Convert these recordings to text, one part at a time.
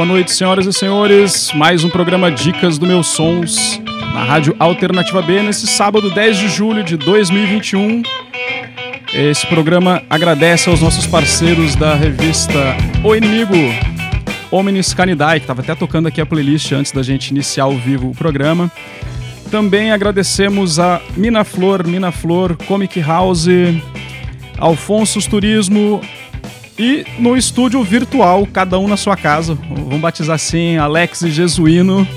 Boa noite, senhoras e senhores. Mais um programa Dicas do Meus Sons na Rádio Alternativa B nesse sábado 10 de julho de 2021. Esse programa agradece aos nossos parceiros da revista O Inimigo, Omnis Canidae, que estava até tocando aqui a playlist antes da gente iniciar ao vivo o programa. Também agradecemos a Mina Flor, Mina Flor, Comic House, Alfonso's Turismo e no estúdio virtual, cada um na sua casa. Vamos batizar assim, Alex e Jesuíno.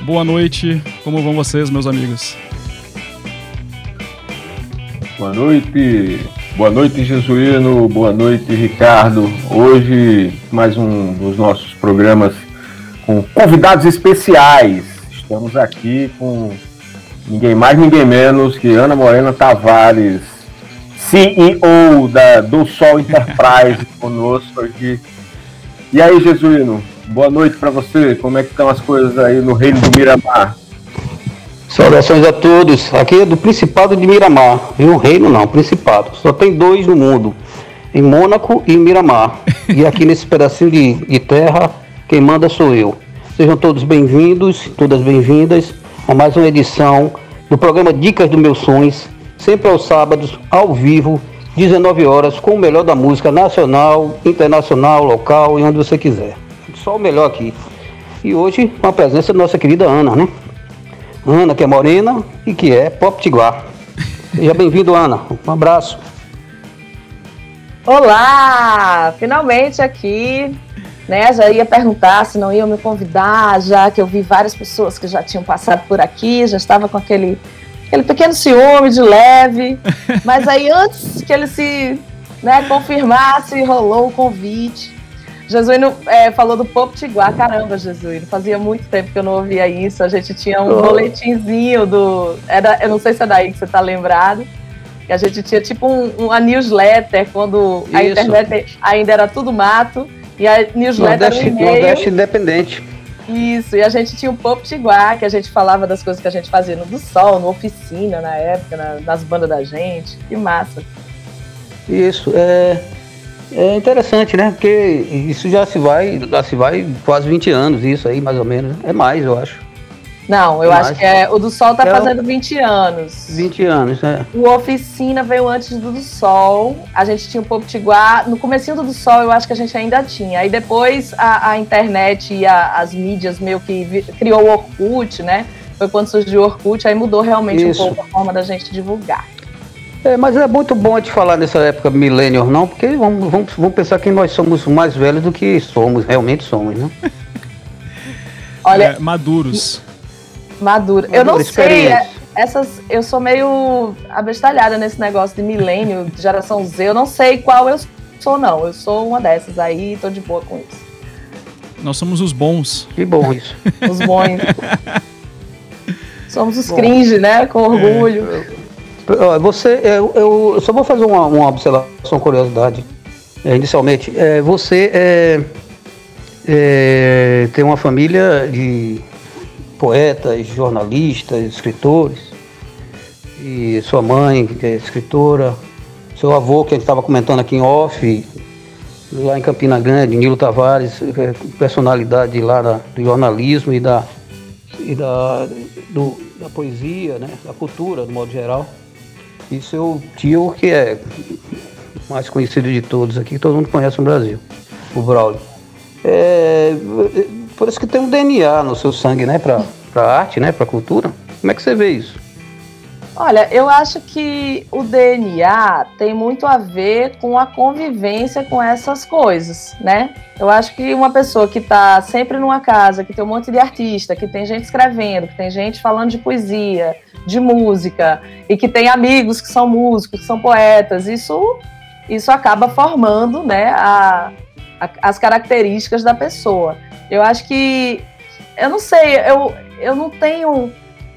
Boa noite, como vão vocês, meus amigos? Boa noite, boa noite, Jesuíno, boa noite, Ricardo. Hoje, mais um dos nossos programas com convidados especiais. Estamos aqui com ninguém mais, ninguém menos que Ana Morena Tavares, CEO da, do Sol Enterprise, conosco aqui. E aí, Jesuíno, boa noite para você. Como é que estão as coisas aí no reino do Miramar? Saudações a todos. Aqui é do Principado de Miramar. Viu? Reino não, Principado. Só tem dois no mundo. Em Mônaco e em Miramar. E aqui nesse pedacinho de, de terra, quem manda sou eu. Sejam todos bem-vindos, todas bem-vindas a mais uma edição do programa Dicas dos Meus Sonhos, sempre aos sábados, ao vivo, 19 horas, com o melhor da música nacional, internacional, local e onde você quiser. Só o melhor aqui. E hoje, com a presença da nossa querida Ana, né? Ana, que é morena e que é pop tiguar. Seja bem-vindo, Ana. Um abraço. Olá! Finalmente aqui né? Já ia perguntar se não iam me convidar, já que eu vi várias pessoas que já tinham passado por aqui, já estava com aquele, aquele pequeno ciúme de leve. Mas aí, antes que ele se né, confirmasse, rolou o convite. Jesuíno é, falou do Pop Tiguá. Caramba, Jesuíno, fazia muito tempo que eu não ouvia isso. A gente tinha um oh. boletinzinho do. Era, eu não sei se é daí que você está lembrado. Que a gente tinha tipo um, uma newsletter quando isso. a internet ainda era tudo mato. E a newsletter Nordeste, Nordeste Independente. Isso, e a gente tinha o Pop Tiguá, que a gente falava das coisas que a gente fazia no do Sol, no Oficina, na época, na, nas bandas da gente. Que massa. Isso, é, é interessante, né? Porque isso já se vai, já se vai quase 20 anos, isso aí, mais ou menos. É mais, eu acho. Não, eu, acho que é. O do Sol tá é fazendo 20 anos. 20 anos, é. O Oficina veio antes do do Sol. A gente tinha o Poptiguar. No comecinho do do Sol, eu acho que a gente ainda tinha. Aí depois a, a internet e a, as mídias meio que vi, criou o Orkut, né? Foi quando surgiu o Orkut, aí mudou realmente Isso. um pouco a forma da gente divulgar. É, mas é muito bom de falar nessa época millennial, não, porque vamos, vamos, vamos pensar que nós somos mais velhos do que somos, realmente somos, né? Olha, é, maduros. Madura. Eu não sei, é, essas, eu sou meio abestalhada nesse negócio de milênio, geração Z. Eu não sei qual eu sou, não. Eu sou uma dessas aí e tô de boa com isso. Nós somos os bons. Que bom isso. Os bons. somos os Bom. cringe, né? Com orgulho. É. Você, eu, eu, só vou fazer uma, uma observação, curiosidade. É, inicialmente, é, você é, é, tem uma família de poetas, jornalistas, escritores. E sua mãe, que é escritora, seu avô, que a gente estava comentando aqui em off, lá em Campina Grande, Nilo Tavares, é personalidade lá da, do jornalismo e da, e da, do, da poesia, né, da cultura, de modo geral. E seu tio, que é mais conhecido de todos aqui, que todo mundo conhece no Brasil, o Braulio. É, por isso que tem um DNA no seu sangue, né? Pra, pra arte, né? Pra cultura. Como é que você vê isso? Olha, eu acho que o DNA tem muito a ver com a convivência com essas coisas, né? Eu acho que uma pessoa que está sempre numa casa, que tem um monte de artista, que tem gente escrevendo, que tem gente falando de poesia, de música, e que tem amigos que são músicos, que são poetas, isso, isso acaba formando né, a, a, as características da pessoa. Eu acho que. Eu não sei, eu, eu não tenho.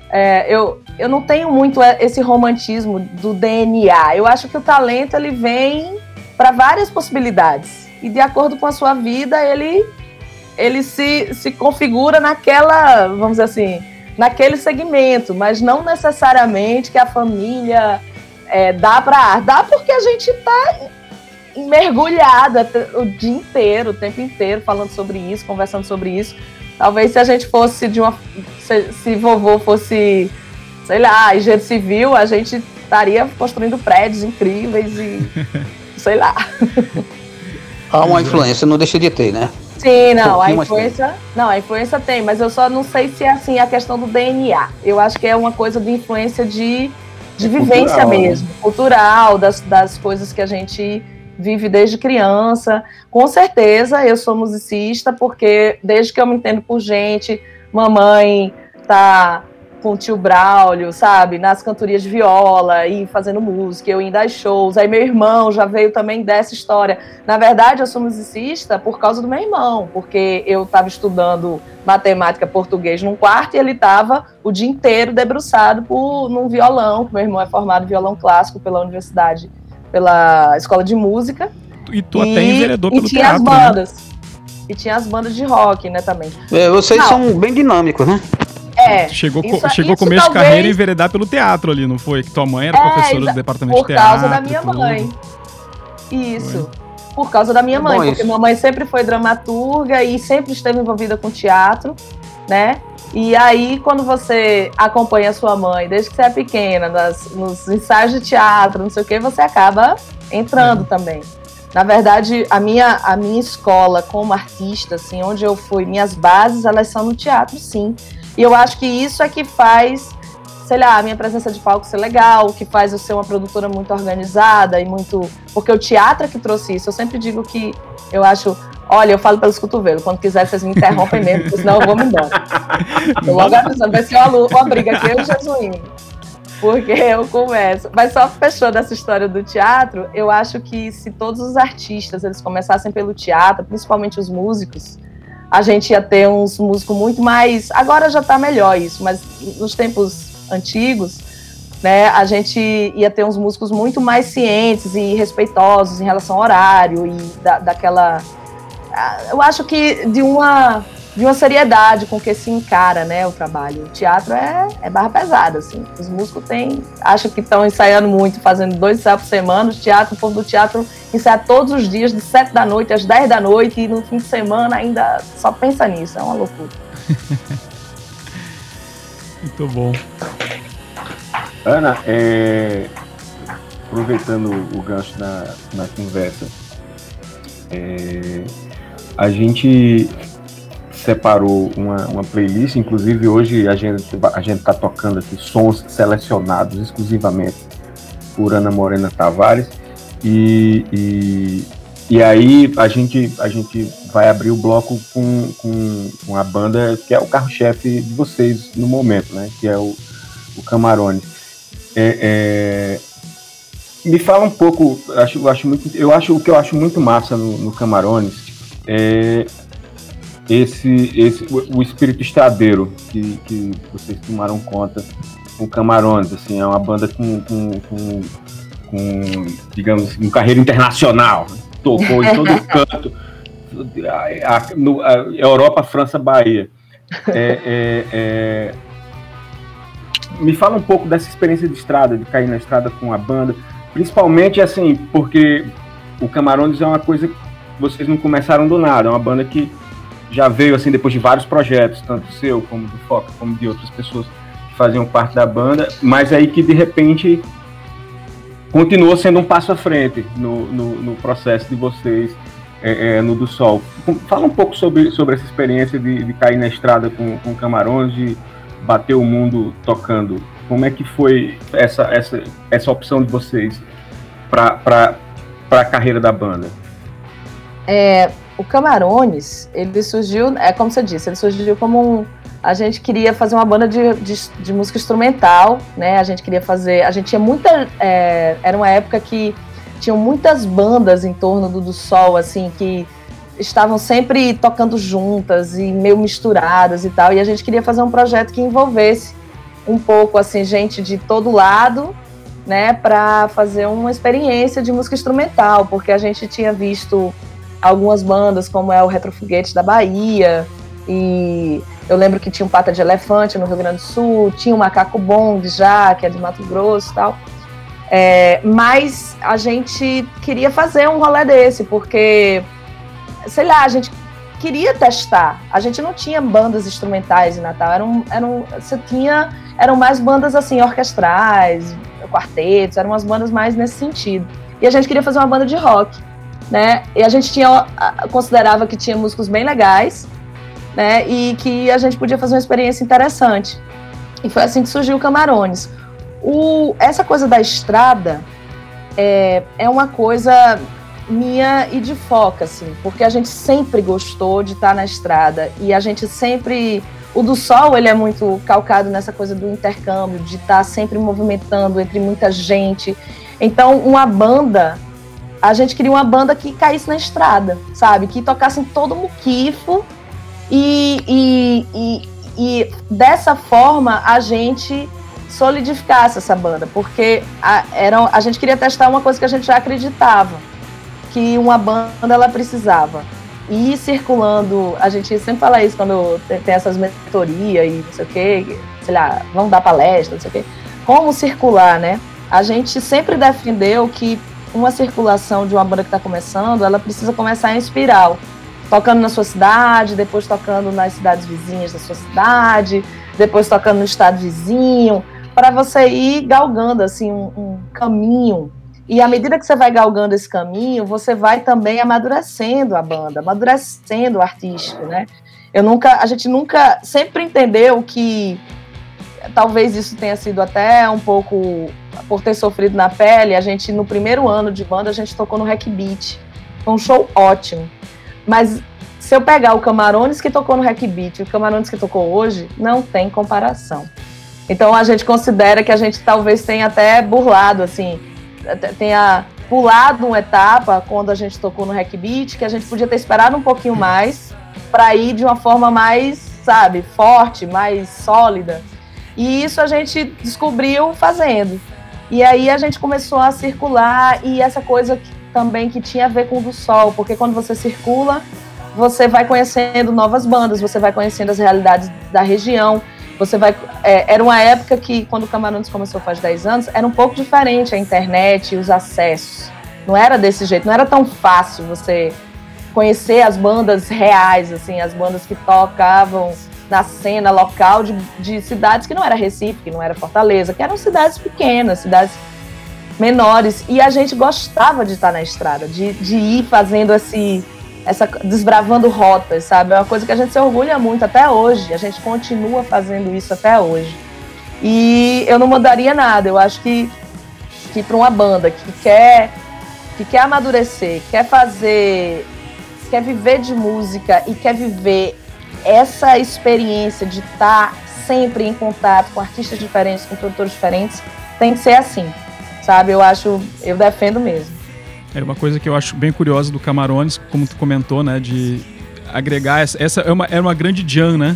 É, eu, eu não tenho muito esse romantismo do DNA. Eu acho que o talento ele vem para várias possibilidades. E de acordo com a sua vida, ele, ele se, se configura naquela, vamos dizer assim, naquele segmento, mas não necessariamente que a família é, dá para arte. Dá porque a gente está mergulhada o dia inteiro, o tempo inteiro, falando sobre isso, conversando sobre isso. Talvez se a gente fosse de uma. Se, se vovô fosse, sei lá, engenheiro civil, a gente estaria construindo prédios incríveis e. sei lá. Há uma influência, não deixa de ter, né? Sim, não, a influência. Não, a influência tem, mas eu só não sei se é assim a questão do DNA. Eu acho que é uma coisa de influência de, de vivência cultural, né? mesmo, cultural, das, das coisas que a gente vive desde criança. Com certeza eu sou musicista, porque desde que eu me entendo por gente, mamãe tá com o tio Braulio, sabe? Nas cantorias de viola e fazendo música, eu indo às shows. Aí meu irmão já veio também dessa história. Na verdade, eu sou musicista por causa do meu irmão, porque eu estava estudando matemática português num quarto e ele estava o dia inteiro debruçado por, num violão, meu irmão é formado em violão clássico pela universidade, pela escola de música. E tu e, até enveredou pelo e tinha teatro, as né? bandas. Né? E tinha as bandas de rock, né, também. É, vocês Não. são bem dinâmicos, né? É. Chegou, isso, chegou isso começo talvez... de carreira e enveredar pelo teatro ali, não foi? Que tua mãe era é, professora do departamento de teatro. Por causa da minha tudo. mãe. Isso. Foi. Por causa da minha mãe, porque isso. minha mãe sempre foi dramaturga e sempre esteve envolvida com teatro, né? E aí, quando você acompanha a sua mãe, desde que você é pequena, nas, nos ensaios de teatro, não sei o que, você acaba entrando é. também. Na verdade, a minha, a minha escola como artista, assim, onde eu fui, minhas bases, elas são no teatro, sim. E eu acho que isso é que faz, sei lá, a minha presença de palco ser legal, que faz eu ser uma produtora muito organizada e muito. Porque o teatro é que trouxe isso. Eu sempre digo que eu acho. Olha, eu falo pelos cotovelos. Quando quiser, vocês me interrompem mesmo, porque senão eu vou me embora. Eu logo avisando, vai ser uma, uma briga aqui, eu e Jesuíno. Porque eu começo. Mas só fechando essa história do teatro, eu acho que se todos os artistas eles começassem pelo teatro, principalmente os músicos, a gente ia ter uns músicos muito mais. Agora já está melhor isso, mas nos tempos antigos, né, a gente ia ter uns músicos muito mais cientes e respeitosos em relação ao horário e da, daquela. Eu acho que de uma de uma seriedade com que se encara né, o trabalho. O teatro é, é barra pesada, assim. Os músicos têm, acham que estão ensaiando muito, fazendo dois ensaios por semana. O teatro, o povo do teatro ensaia todos os dias, de sete da noite às dez da noite, e no fim de semana ainda só pensa nisso. É uma loucura. muito bom. Ana, é... aproveitando o gancho na, na conversa, é... a gente separou uma, uma playlist, inclusive hoje a gente a gente está tocando aqui sons selecionados exclusivamente por Ana Morena Tavares e, e, e aí a gente a gente vai abrir o bloco com, com, a banda que é o carro-chefe de vocês no momento, né? Que é o, o Camarone. É, é, me fala um pouco, acho, eu acho muito, eu acho o que eu acho muito massa no, no Camarones é esse, esse o, o espírito estradeiro que, que vocês tomaram conta com Camarões, assim, é uma banda com, com, com, com digamos, uma carreira internacional, tocou em todo canto, a, a, no, a Europa, França, Bahia. É, é, é... Me fala um pouco dessa experiência de estrada, de cair na estrada com a banda, principalmente assim, porque o Camarões é uma coisa que vocês não começaram do nada, é uma banda que já veio assim depois de vários projetos, tanto seu como do Foca, como de outras pessoas que faziam parte da banda, mas aí que de repente continuou sendo um passo à frente no, no, no processo de vocês é, é, no do Sol. Fala um pouco sobre, sobre essa experiência de, de cair na estrada com, com Camarões, de bater o mundo tocando. Como é que foi essa, essa, essa opção de vocês para a carreira da banda? É, o Camarones, ele surgiu, é como você disse, ele surgiu como um. A gente queria fazer uma banda de, de, de música instrumental, né? A gente queria fazer. A gente tinha muita. É, era uma época que tinham muitas bandas em torno do, do Sol, assim, que estavam sempre tocando juntas e meio misturadas e tal. E a gente queria fazer um projeto que envolvesse um pouco, assim, gente de todo lado, né? Para fazer uma experiência de música instrumental, porque a gente tinha visto algumas bandas, como é o Retrofoguete da Bahia, e eu lembro que tinha um Pata de Elefante no Rio Grande do Sul, tinha o Macaco Bong já, que é de Mato Grosso e tal. É, mas a gente queria fazer um rolê desse, porque, sei lá, a gente queria testar. A gente não tinha bandas instrumentais em Natal, eram, eram, você tinha, eram mais bandas assim, orquestrais, quartetos, eram umas bandas mais nesse sentido. E a gente queria fazer uma banda de rock, né? E a gente tinha, considerava que tinha músicos bem legais, né? E que a gente podia fazer uma experiência interessante. E foi assim que surgiu o Camarones. O, essa coisa da estrada é, é uma coisa minha e de foca, assim, porque a gente sempre gostou de estar na estrada e a gente sempre. O do sol, ele é muito calcado nessa coisa do intercâmbio, de estar sempre movimentando entre muita gente. Então, uma banda, a gente queria uma banda que caísse na estrada, sabe? Que tocasse em todo muquifo e, e, e, e dessa forma a gente solidificasse essa banda, porque a, era, a gente queria testar uma coisa que a gente já acreditava, que uma banda ela precisava. E ir circulando, a gente sempre fala isso quando tem essas mentorias e não sei o quê, sei lá, vamos dar palestra, não sei o quê. Como circular, né? A gente sempre defendeu que uma circulação de uma banda que está começando, ela precisa começar em espiral tocando na sua cidade, depois tocando nas cidades vizinhas da sua cidade, depois tocando no estado vizinho, para você ir galgando assim um, um, caminho. E à medida que você vai galgando esse caminho, você vai também amadurecendo a banda, amadurecendo o artístico, né? Eu nunca, a gente nunca sempre entendeu que talvez isso tenha sido até um pouco por ter sofrido na pele. A gente no primeiro ano de banda a gente tocou no Hack Beat, foi um show ótimo. Mas se eu pegar o Camarones que tocou no Hack Beat e o Camarones que tocou hoje, não tem comparação. Então a gente considera que a gente talvez tenha até burlado, assim, tenha pulado uma etapa quando a gente tocou no Hack Beat, que a gente podia ter esperado um pouquinho mais para ir de uma forma mais, sabe, forte, mais sólida. E isso a gente descobriu fazendo. E aí a gente começou a circular e essa coisa que também que tinha a ver com o do sol, porque quando você circula, você vai conhecendo novas bandas, você vai conhecendo as realidades da região. Você vai. É, era uma época que, quando o Camarões começou faz 10 anos, era um pouco diferente a internet e os acessos. Não era desse jeito, não era tão fácil você conhecer as bandas reais, assim, as bandas que tocavam na cena local de, de cidades que não era Recife, que não era Fortaleza, que eram cidades pequenas, cidades menores. E a gente gostava de estar na estrada, de, de ir fazendo esse, essa desbravando rotas, sabe? É uma coisa que a gente se orgulha muito até hoje. A gente continua fazendo isso até hoje. E eu não mudaria nada. Eu acho que, que para uma banda que quer que quer amadurecer, quer fazer, quer viver de música e quer viver essa experiência de estar sempre em contato com artistas diferentes, com produtores diferentes, tem que ser assim sabe? Eu acho, eu defendo mesmo. Era uma coisa que eu acho bem curiosa do Camarones, como tu comentou, né? De agregar essa. Essa é uma, era uma grande jam, né?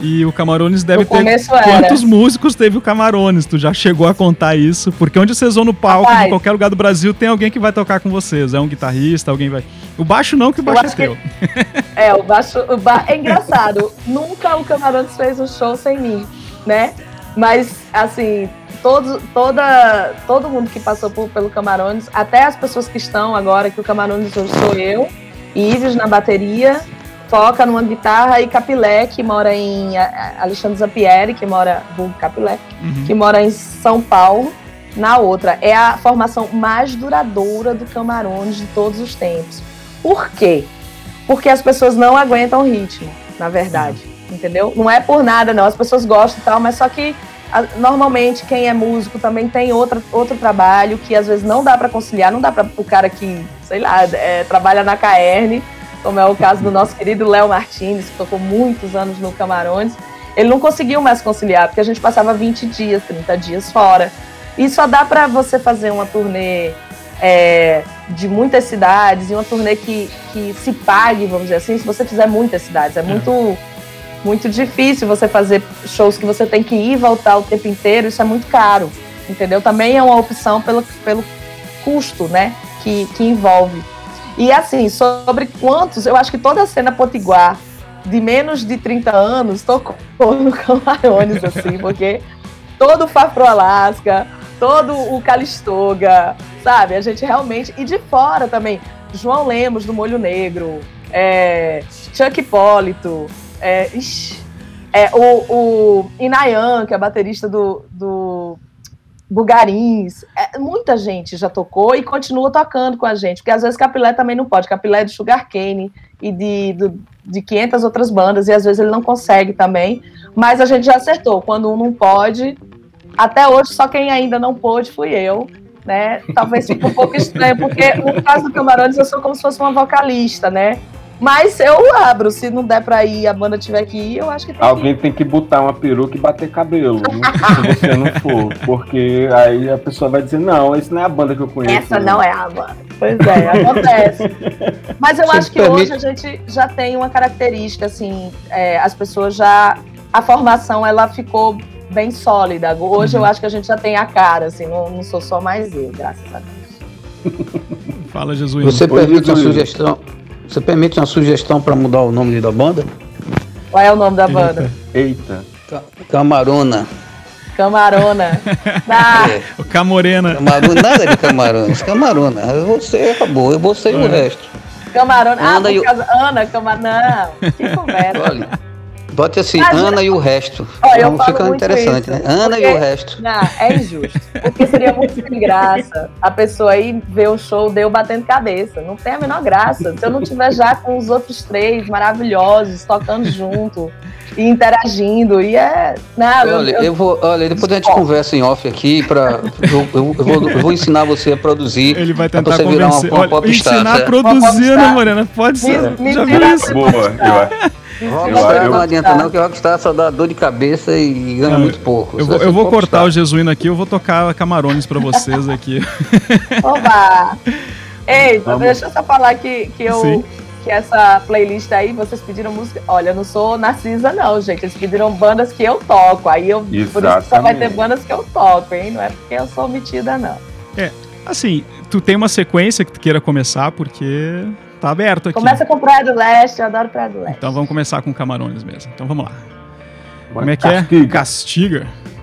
E o Camarones deve ter. Quantos músicos teve o Camarones? Tu já chegou a contar isso? Porque onde vocês vão no palco, Rapaz, em qualquer lugar do Brasil, tem alguém que vai tocar com vocês. É um guitarrista, alguém vai. O baixo não, que o baixo é teu. Que... É, o baixo. O ba... É engraçado. Nunca o Camarones fez um show sem mim, né? Mas, assim, todo, toda, todo mundo que passou por, pelo Camarones, até as pessoas que estão agora, que o Camarones hoje sou eu, Ives na bateria, toca numa guitarra, e Capilé, que mora em Alexandre Zampieri, que mora, do Capilé, uhum. que mora em São Paulo, na outra. É a formação mais duradoura do Camarones de todos os tempos. Por quê? Porque as pessoas não aguentam o ritmo, na verdade. Entendeu? Não é por nada, não. As pessoas gostam e tal, mas só que normalmente quem é músico também tem outra, outro trabalho que às vezes não dá para conciliar, não dá para o cara que, sei lá, é, trabalha na Caerne, como é o caso do nosso querido Léo Martins, que tocou muitos anos no Camarões, ele não conseguiu mais conciliar, porque a gente passava 20 dias, 30 dias fora. E só dá para você fazer uma turnê é, de muitas cidades e uma turnê que, que se pague, vamos dizer assim, se você fizer muitas cidades. É muito muito difícil você fazer shows que você tem que ir e voltar o tempo inteiro, isso é muito caro, entendeu? Também é uma opção pelo, pelo custo, né, que, que envolve. E assim, sobre quantos, eu acho que toda a cena potiguar de menos de 30 anos tocou no Camarões, assim, porque todo o Fafro Alaska, todo o Calistoga, sabe? A gente realmente. E de fora também, João Lemos do Molho Negro, é, Chuck Hipólito, é, ixi, é, o, o Inayan, que é baterista do, do Bugarins, é, muita gente já tocou e continua tocando com a gente, porque às vezes Capilé também não pode, Capilé é de Sugar Cane e de, de, de 500 outras bandas, e às vezes ele não consegue também, mas a gente já acertou, quando um não pode, até hoje só quem ainda não pôde fui eu, né, talvez fique um pouco estranho, porque no caso do Camarões eu sou como se fosse uma vocalista, né, mas eu abro, se não der pra ir, a banda tiver que ir, eu acho que tem Alguém que tem que botar uma peruca e bater cabelo, né? se você não for. Porque aí a pessoa vai dizer, não, essa não é a banda que eu conheço. Essa não é a banda. Pois é, acontece. Mas eu Você acho que hoje a gente já tem uma característica, assim, é, as pessoas já. A formação ela ficou bem sólida. Hoje Uhum. eu acho que a gente já tem a cara, assim, não, não sou só mais eu, graças a Deus. Fala, Jesuíno. Você permite uma sugestão? Você permite uma sugestão para mudar o nome da banda? Qual é o nome da banda? Eita. Ca- Camarona. Camarona. Ah, É, O Camorena. Camarona, nada de Camarona. Camarona. Você acabou, eu vou ser o resto. Camarona. Ah, Ana por e o- causa. Ana, Camarão. Não, que conversa. Olha, bote assim, Mas- Ana e o resto. Olha, eu Então fica interessante, isso, né? Ana e porque- o resto. Não, é injusto. Porque seria muito sem graça a pessoa aí ver o show deu batendo cabeça. Não tem a menor graça. Se eu não tiver já com os outros três maravilhosos, tocando junto e interagindo. E é. Não, eu, Olha, eu- eu vou, olha, depois a gente Ó. conversa em off aqui para eu, eu- eu vou, eu vou ensinar você a produzir. Ele vai pra tentar você virar uma, uma Olha, popstar. ensinar a produzir, né. Morena? Pode ser. Me- Já me viu tira- isso? Boa, eu acho. Rockstar eu- não adianta não, que Rockstar só dá dor de cabeça e ganha Não, muito pouco. Eu eu vou cortar o. Jesuíno aqui, eu vou tocar Camarones pra vocês aqui. Oba! Ei, Vamos. deixa eu só falar que, que eu. Sim. Que essa playlist aí, vocês pediram música. Olha, eu não sou Narcisa, não, gente. Eles pediram bandas que eu toco. Aí eu. Por isso que só vai ter Exatamente. bandas que eu toco, hein? Não é porque eu sou metida, não. Assim, tu tem uma sequência que tu queira começar, porque tá aberto aqui. Começa com Praia do Leste, eu adoro Praia do Leste. Então vamos começar com Camarones mesmo. Então vamos lá. Como é que Castiga. é? Castiga. Camarões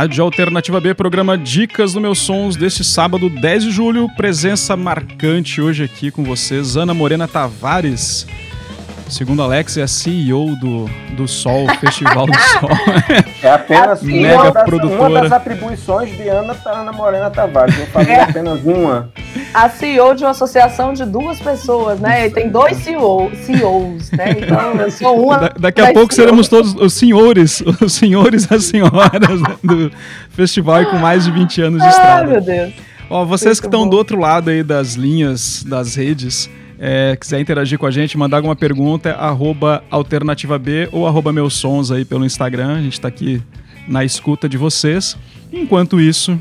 Rádio Alternativa B, programa Dicas do Meus Sons deste sábado, 10 de julho. Presença marcante hoje aqui com vocês, Ana Morena Tavares. Segundo Alex, é a CEO do, do Sol, Festival do Sol. É apenas mega uma, das, produtora. uma das atribuições de Ana, Ana Morena Tavares. Eu falei É. apenas uma. A CEO de uma associação de duas pessoas, né? E tem dois CEO, CEOs, né? Então eu sou uma. Da- daqui a pouco CEOs. seremos todos os senhores, os senhores e as senhoras do festival e com mais de 20 anos de Ai, estrada. meu Deus. Ó, vocês que Muito estão bom. do outro lado aí das linhas, das redes, é, quiser interagir com a gente, mandar alguma pergunta, é arroba alternativa B ou arroba meus sons aí pelo Instagram. A gente tá aqui na escuta de vocês. Enquanto isso,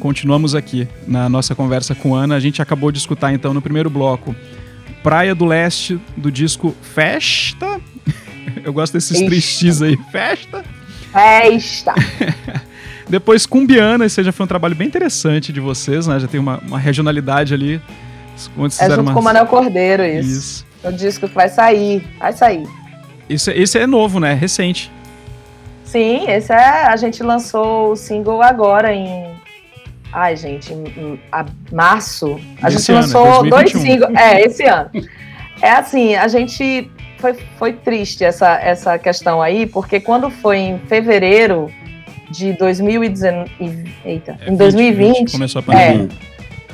continuamos aqui na nossa conversa com Ana. A gente acabou de escutar então no primeiro bloco Praia do Leste do disco Festa. Eu gosto desses X aí. Festa. Festa. Depois Cumbiana, esse já foi um trabalho bem interessante de vocês, né? Já tem uma, uma regionalidade ali. Onde É junto umas- com o Manel Cordeiro, isso. Isso. O disco que vai sair. Vai sair. Isso, esse é novo, né? Recente. Sim, esse é. A gente lançou o single agora em. Ai, gente, em, em a- março. A Desse gente ano, lançou 2021. dois singles. É, esse ano. É assim, a gente. Foi, foi triste essa, essa questão aí, porque quando foi em fevereiro de 2019. Eita, É, em 20, 2020. Começou a pandemia.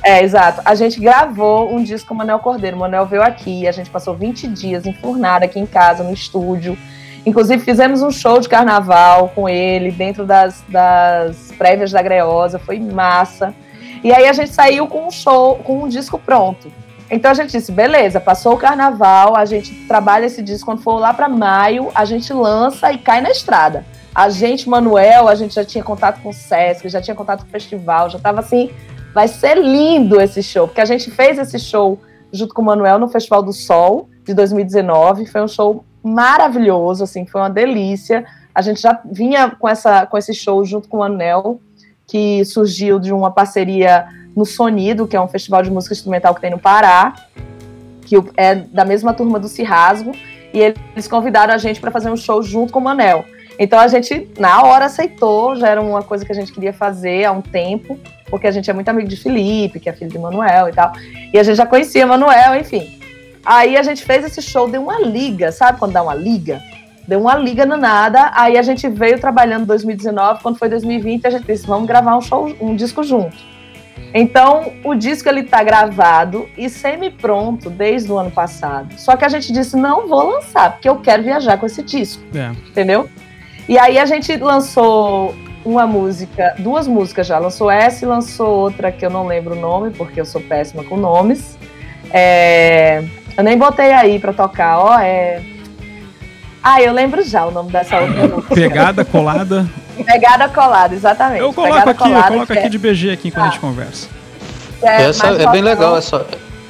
É, exato. A gente gravou um disco com o Manel Cordeiro. O Manel veio aqui, a gente passou 20 dias enfurnado aqui em casa, no estúdio. Inclusive, fizemos um show de carnaval com ele, dentro das, das prévias da Greosa, foi massa. E aí a gente saiu com um show, com um disco pronto. Então a gente disse, beleza, passou o carnaval, a gente trabalha esse disco, quando for lá para maio, a gente lança e cai na estrada. A gente, Manuel, a gente já tinha contato com o Sesc, já tinha contato com o festival, já tava assim, vai ser lindo esse show, porque a gente fez esse show junto com o Manuel no Festival do Sol de 2019, foi um show maravilhoso, assim, foi uma delícia. A gente já vinha com, essa, com esse show junto com o Manuel, que surgiu de uma parceria no Sonido, que é um festival de música instrumental que tem no Pará, que é da mesma turma do Cirrasgo, e eles convidaram a gente para fazer um show junto com o Manel. Então a gente, na hora, aceitou, já era uma coisa que a gente queria fazer há um tempo, porque a gente é muito amigo de Felipe, que é filho de Manuel e tal, e a gente já conhecia Manuel, enfim. Aí a gente fez esse show, deu uma liga, sabe quando dá uma liga? Deu uma liga no nada, aí a gente veio trabalhando em 2019, quando foi 2020, a gente disse, vamos gravar um show, um disco junto. Então, o disco ele tá gravado e semi-pronto desde o ano passado. Só que a gente disse, não vou lançar, porque eu quero viajar com esse disco, É. entendeu? E aí a gente lançou uma música, duas músicas já. Lançou essa e lançou outra que eu não lembro o nome, porque eu sou péssima com nomes. É, Eu nem botei aí pra tocar, ó, é... Ah, eu lembro já o nome dessa outra música. Pegada, colada. Pegada colada, exatamente. Eu coloco Pegada aqui, eu colada, coloco que aqui de BG aqui enquanto Ah. a gente conversa. é, essa é bem legal, essa.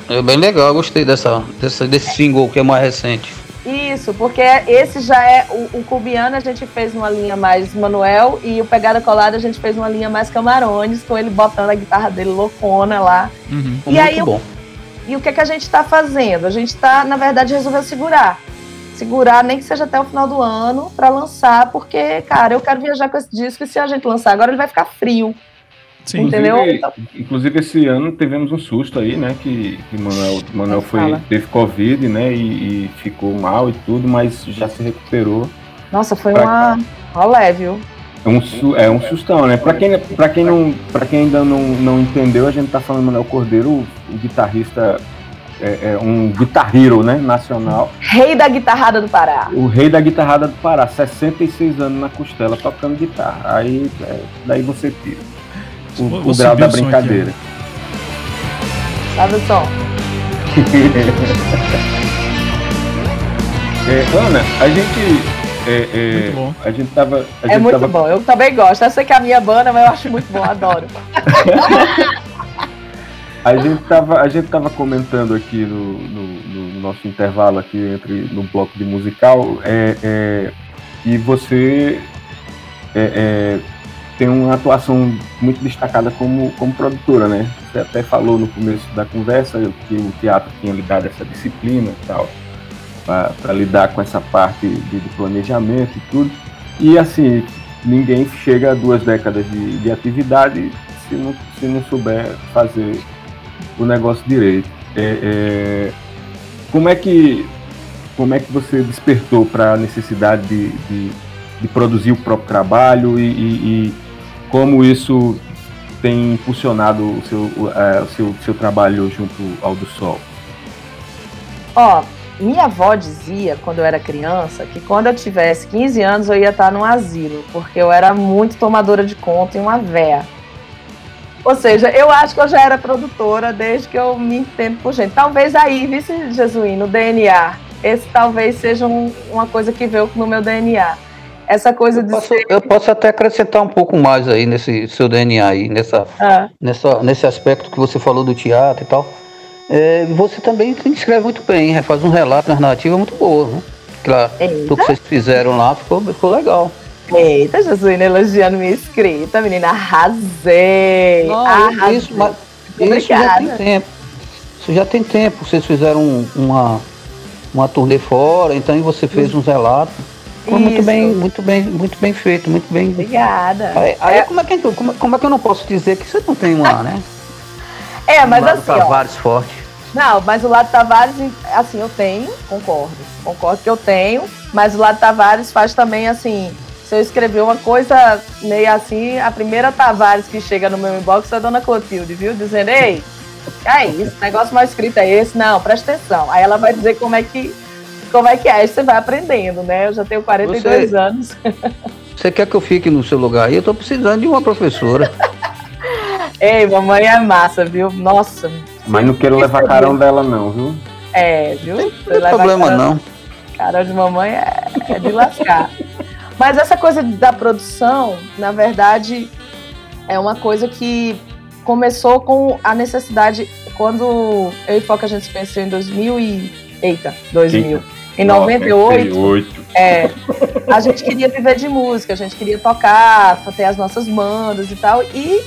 É bem legal, eu gostei dessa, dessa, desse single que é mais recente. Isso, porque esse já é. O, o Cubiano a gente fez uma linha mais Manuel e o Pegada Colada a gente fez uma linha mais Camarões, com ele botando a guitarra dele loucona lá. Uhum. E Muito aí eu- bom. E o que, é que a gente está fazendo? A gente está, na verdade, resolveu segurar. Segurar, nem que seja até o final do ano, para lançar, porque, cara, eu quero viajar com esse disco e se a gente lançar agora, ele vai ficar frio. Sim. Entendeu? Inclusive, Então- inclusive, esse ano tivemos um susto aí, né? Que, que Manuel, Manuel foi, Fala. teve Covid, né? E, e ficou mal e tudo, mas já se recuperou. Nossa, foi Pra uma rolé, viu? É um, é um sustão, né? Pra quem, pra quem, não, pra quem ainda não, não entendeu, a gente tá falando do Manuel Cordeiro, guitarrista, é, é um guitar hero, né? Nacional. Rei da guitarrada do Pará. O rei da guitarrada do Pará, 66 anos na costela tocando guitarra. Aí, é, daí você tira o, Vou- o grau da brincadeira. Sabe o som? É, Ana, a gente. É, é, Muito bom. a gente tava. A É gente muito tava, bom. Eu também gosto. Eu sei que é a minha banda, mas eu acho muito bom, adoro. A gente tava, a gente tava comentando aqui no, no- no nosso intervalo aqui entre no bloco de musical, é, é, e você é, é, tem uma atuação muito destacada como, como produtora, né? Você até falou no começo da conversa que o teatro tinha lhe dado essa disciplina e tal, para lidar com essa parte de, de planejamento e tudo. E assim, ninguém chega a duas décadas de, de atividade se não, se não souber fazer o negócio direito. É, é, como é que como é que você despertou para a necessidade de, de, de, produzir o próprio trabalho e, e, e, como isso tem impulsionado o seu, é, o seu, seu trabalho junto ao do Sol? Ó, minha avó dizia, quando eu era criança, que quando eu tivesse 15 anos eu ia estar num asilo, porque eu era muito tomadora de conta e uma véia. Ou seja, eu acho que eu já era produtora desde que eu me entendo por gente. Talvez aí, vice Jesuíno, DNA, esse talvez seja um, uma coisa que veio no meu DNA. Essa coisa de eu posso, ser... eu posso até acrescentar um pouco mais aí nesse seu DNA aí, nessa, ah. nessa, nesse aspecto que você falou do teatro e tal. É, você também escreve muito bem, faz um relato, uma narrativa muito boa. Né? Claro, o que vocês fizeram lá ficou, ficou legal. Eita, Jesuína elogiando minha escrita, menina, arrasei. Não, arrasei. Isso, mas isso já tem tempo. Isso já tem tempo. Vocês fizeram uma, uma turnê fora, então você fez uns relatos. Foi muito bem, muito bem, muito bem feito, muito bem. Obrigada. Aí, aí é. Como, é que, como, como, é que eu não posso dizer que você não tem uma, né? É, mas um assim. Tavares ó, forte. Não, mas o lado Tavares, assim, eu tenho, concordo. Concordo que eu tenho, mas o lado Tavares faz também assim se eu escrever uma coisa meio assim, a primeira Tavares que chega no meu inbox é a dona Clotilde, viu? Dizendo, ei, é isso, negócio mal escrito é esse, não, presta atenção. Aí ela vai dizer como é que, como é que é, aí você vai aprendendo, né? Eu já tenho 42 você, anos. Você quer que eu fique no seu lugar aí? Eu tô precisando de uma professora. ei, mamãe é massa, viu? Nossa. Mas não quero levar carão dela não, viu? É, viu? Não tem problema carão, não. Carão de mamãe é, é de lascar. Mas essa coisa da produção, na verdade, é uma coisa que começou com a necessidade. Quando eu e Foca a gente se conheceu em 2000 e. Eita, 2000. Eita. Em 98, 98. É, a gente queria viver de música, a gente queria tocar, ter as nossas bandas e tal, e,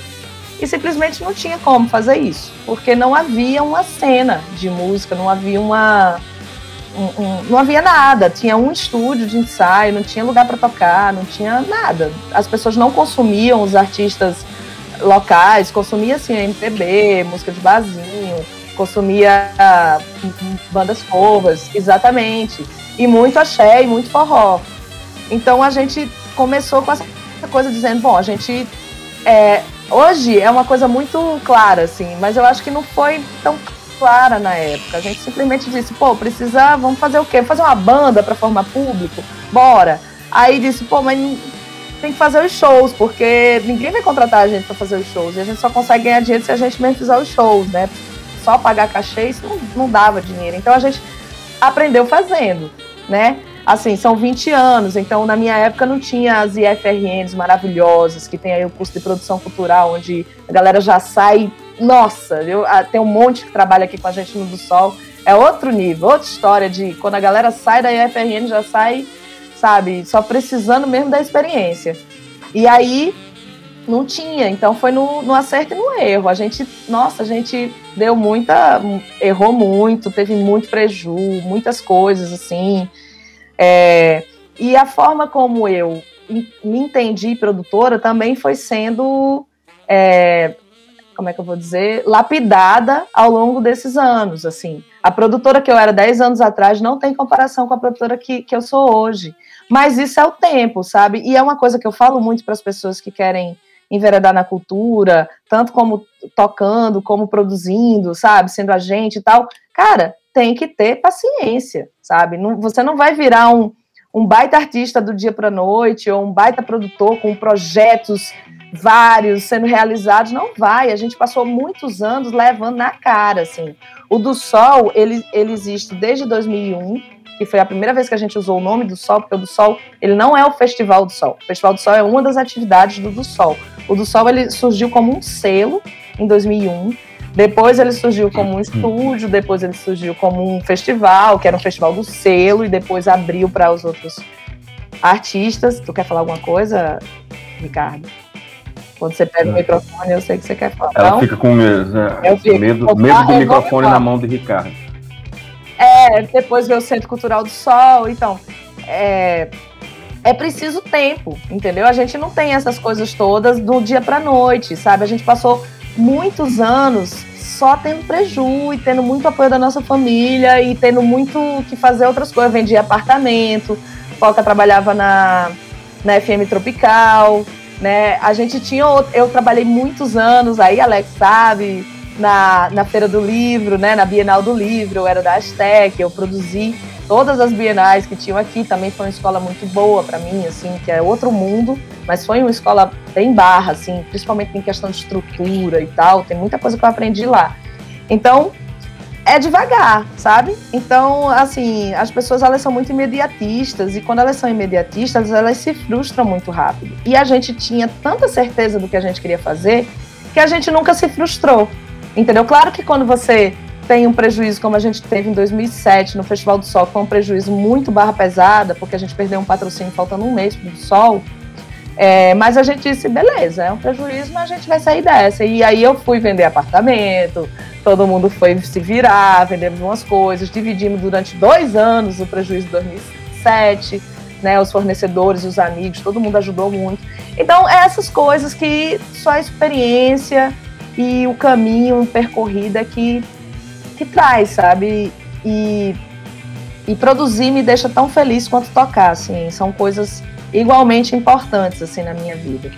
e simplesmente não tinha como fazer isso, porque não havia uma cena de música, não havia uma, um, não havia nada. Tinha um estúdio de ensaio, não tinha lugar para tocar, não tinha nada. As pessoas não consumiam os artistas locais, consumia assim MPB, música de barzinho, consumia uh, bandas covas, exatamente. E muito axé e muito forró. Então a gente começou com essa coisa dizendo, bom, a gente é, hoje é uma coisa muito clara, assim, mas eu acho que não foi tão clara na época. A gente simplesmente disse, pô, precisa, vamos fazer o quê? Fazer uma banda para formar público? Bora. Aí disse, pô, mas tem que fazer os shows, porque ninguém vai contratar a gente para fazer os shows. E a gente só consegue ganhar dinheiro se a gente mesmo fizer os shows, né? Só pagar cachê, isso não, não dava dinheiro. Então a gente aprendeu fazendo, né? Assim, são 20 anos, então na minha época não tinha as IFRNs maravilhosas, que tem aí o curso de produção cultural, onde a galera já sai nossa, eu, ah, tem um monte que trabalha aqui com a gente no do Sol. É outro nível, outra história de quando a galera sai da IFRN, já sai, sabe, só precisando mesmo da experiência. E aí não tinha, então foi no, no acerto e no erro. A gente, nossa, a gente deu muita, errou muito, teve muito preju, muitas coisas assim. É, e a forma como eu me entendi produtora também foi sendo é, como é que eu vou dizer, lapidada ao longo desses anos, assim. A produtora que eu era 10 anos atrás não tem comparação com a produtora que, que eu sou hoje. Mas isso é o tempo, sabe? E é uma coisa que eu falo muito para as pessoas que querem enveredar na cultura, tanto como tocando, como produzindo, sabe? Sendo agente e tal. Cara, tem que ter paciência, sabe? Não, você não vai virar um, um baita artista do dia para noite ou um baita produtor com projetos vários sendo realizados, não vai. A gente passou muitos anos levando na cara, assim. O do Sol, ele, ele existe desde 2001, que foi a primeira vez que a gente usou o nome do Sol, porque o do Sol, ele não é o Festival do Sol. O Festival do Sol é uma das atividades do do Sol. O do Sol, ele surgiu como um selo em 2001, depois ele surgiu como um estúdio, depois ele surgiu como um festival, que era um festival do selo, e depois abriu para os outros artistas. Tu quer falar alguma coisa, Ricardo? Quando você pega o microfone, eu sei que você quer falar. Ela não? fica com medo, né? Eu fico. Medo, medo do microfone na mão de Ricardo. É, depois veio o Centro Cultural do Sol, então. É, é preciso tempo, entendeu? A gente não tem essas coisas todas do dia para noite, sabe? A gente passou muitos anos só tendo prejuízo e tendo muito apoio da nossa família e tendo muito que fazer outras coisas. Vendia apartamento, Foca trabalhava na, na FM Tropical, né? A gente tinha, eu trabalhei muitos anos, aí Alex sabe, na, na Feira do Livro, né? Na Bienal do Livro, eu era da Aztec, eu produzi todas as bienais que tinham aqui, também foi uma escola muito boa para mim, assim, que é outro mundo, mas foi uma escola bem barra, assim, principalmente em questão de estrutura e tal, tem muita coisa que eu aprendi lá. Então, é devagar, sabe? Então, assim, as pessoas elas são muito imediatistas e quando elas são imediatistas, elas se frustram muito rápido. E a gente tinha tanta certeza do que a gente queria fazer que a gente nunca se frustrou. Entendeu? Claro que quando você tem um prejuízo como a gente teve em 2007 no Festival do Sol, que foi um prejuízo muito barra pesada, porque a gente perdeu um patrocínio faltando um mês para o Sol. É, mas a gente disse, beleza, é um prejuízo, mas a gente vai sair dessa. E aí eu fui vender apartamento, todo mundo foi se virar, vendemos umas coisas, dividimos durante dois anos o prejuízo de 2007, né, os fornecedores, os amigos, todo mundo ajudou muito. Então, é essas coisas que só a experiência e o caminho percorrido é que, que traz, sabe? E, e produzir me deixa tão feliz quanto tocar, assim, são coisas igualmente importantes, assim, na minha vida.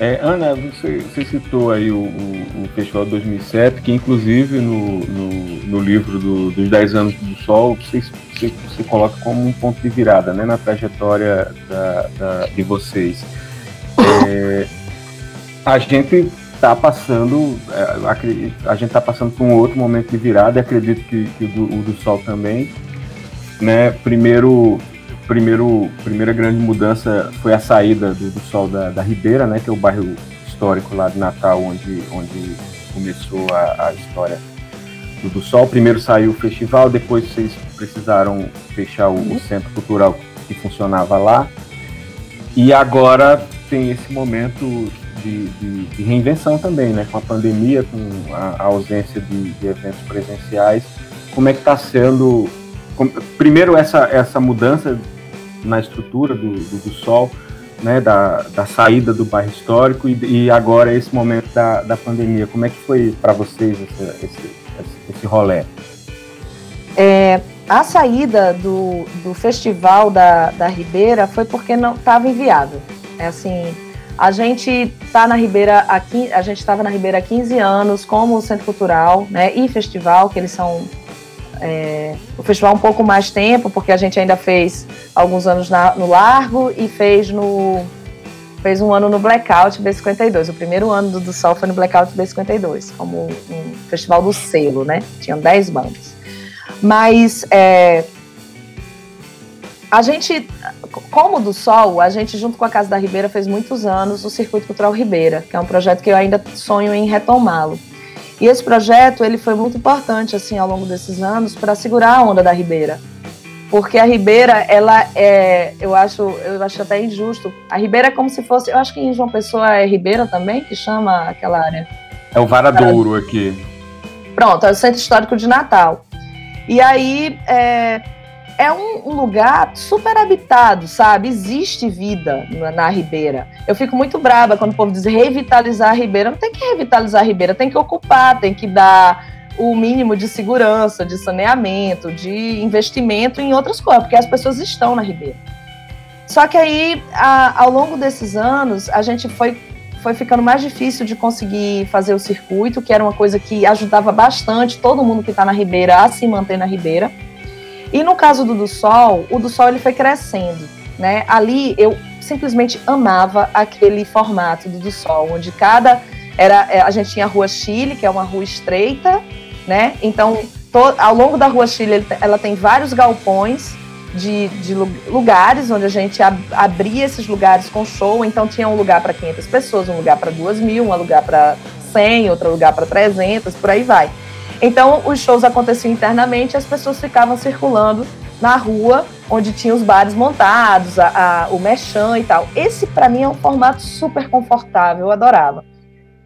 É, Ana, você, você, citou aí o, o, o, Festival 2007, que inclusive no, no, no livro do, dos 10 anos do Sol, você, você, você, coloca como um ponto de virada né, na trajetória da, da de vocês. É, a gente está passando, é, a gente está passando por um outro momento de virada, acredito que, que o, do, o do Sol também. Né? Primeiro, primeiro, primeira grande mudança foi a saída do, do Sol da, da, Ribeira, né, que é o bairro histórico lá de Natal, onde, onde começou a, a história do, do, Sol. Primeiro saiu o festival, depois vocês precisaram fechar o, o centro cultural que funcionava lá. E agora tem esse momento de, de, de, reinvenção também, né? Com a pandemia, com a, a ausência de, de, eventos presenciais. Como é que está sendo, primeiro, essa, essa mudança na estrutura do, do, do Sol, né, da, da saída do bairro histórico e, e agora esse momento da, da pandemia. Como é que foi para vocês esse, esse, esse, rolê? É, a saída do, do festival da, da Ribeira foi porque não estava inviável. É assim, a gente está na Ribeira aqui, a gente estava na Ribeira há 15 anos como centro cultural, né, e festival, que eles são é, o festival um pouco mais tempo, porque a gente ainda fez alguns anos na, no Largo e fez no fez um ano no Blackout B52. O primeiro ano do, do Sol foi no Blackout B52, como um festival do selo, né? Tinham 10 bandas. Mas é, a gente, como do Sol, a gente, junto com a Casa da Ribeira, fez muitos anos o Circuito Cultural Ribeira, que é um projeto que eu ainda sonho em retomá-lo. E esse projeto ele foi muito importante assim ao longo desses anos para segurar a onda da Ribeira. Porque a Ribeira, ela é, eu acho, eu acho até injusto. A Ribeira é como se fosse, eu acho que em João Pessoa é Ribeira também que chama aquela área. É o Varadouro aqui. Pronto, é o Centro Histórico de Natal. E aí, é, é um, lugar super habitado, sabe? Existe vida na, na, Ribeira. Eu fico muito brava quando o povo diz revitalizar a Ribeira. Não tem que revitalizar a Ribeira, tem que ocupar, tem que dar o mínimo de segurança, de saneamento, de investimento em outras coisas, porque as pessoas estão na Ribeira. Só que aí, a, ao longo desses anos, a gente foi, foi ficando mais difícil de conseguir fazer o circuito, que era uma coisa que ajudava bastante todo mundo que está na Ribeira a se manter na Ribeira. E no caso do do Sol, o do Sol ele foi crescendo, né? Ali eu simplesmente amava aquele formato do do Sol, onde cada era é, a gente tinha a Rua Chile, que é uma rua estreita, né? Então, to, ao longo da Rua Chile, ela tem vários galpões de, de lugares onde a gente ab, abria esses lugares com show. Então, tinha um lugar para 500 pessoas, um lugar para 2 mil, um lugar para 100, outro lugar para 300, por aí vai. Então, os shows aconteciam internamente as pessoas ficavam circulando na rua, onde tinha os bares montados, a, a, o mechan e tal. Esse, para mim, é um formato super confortável, eu adorava.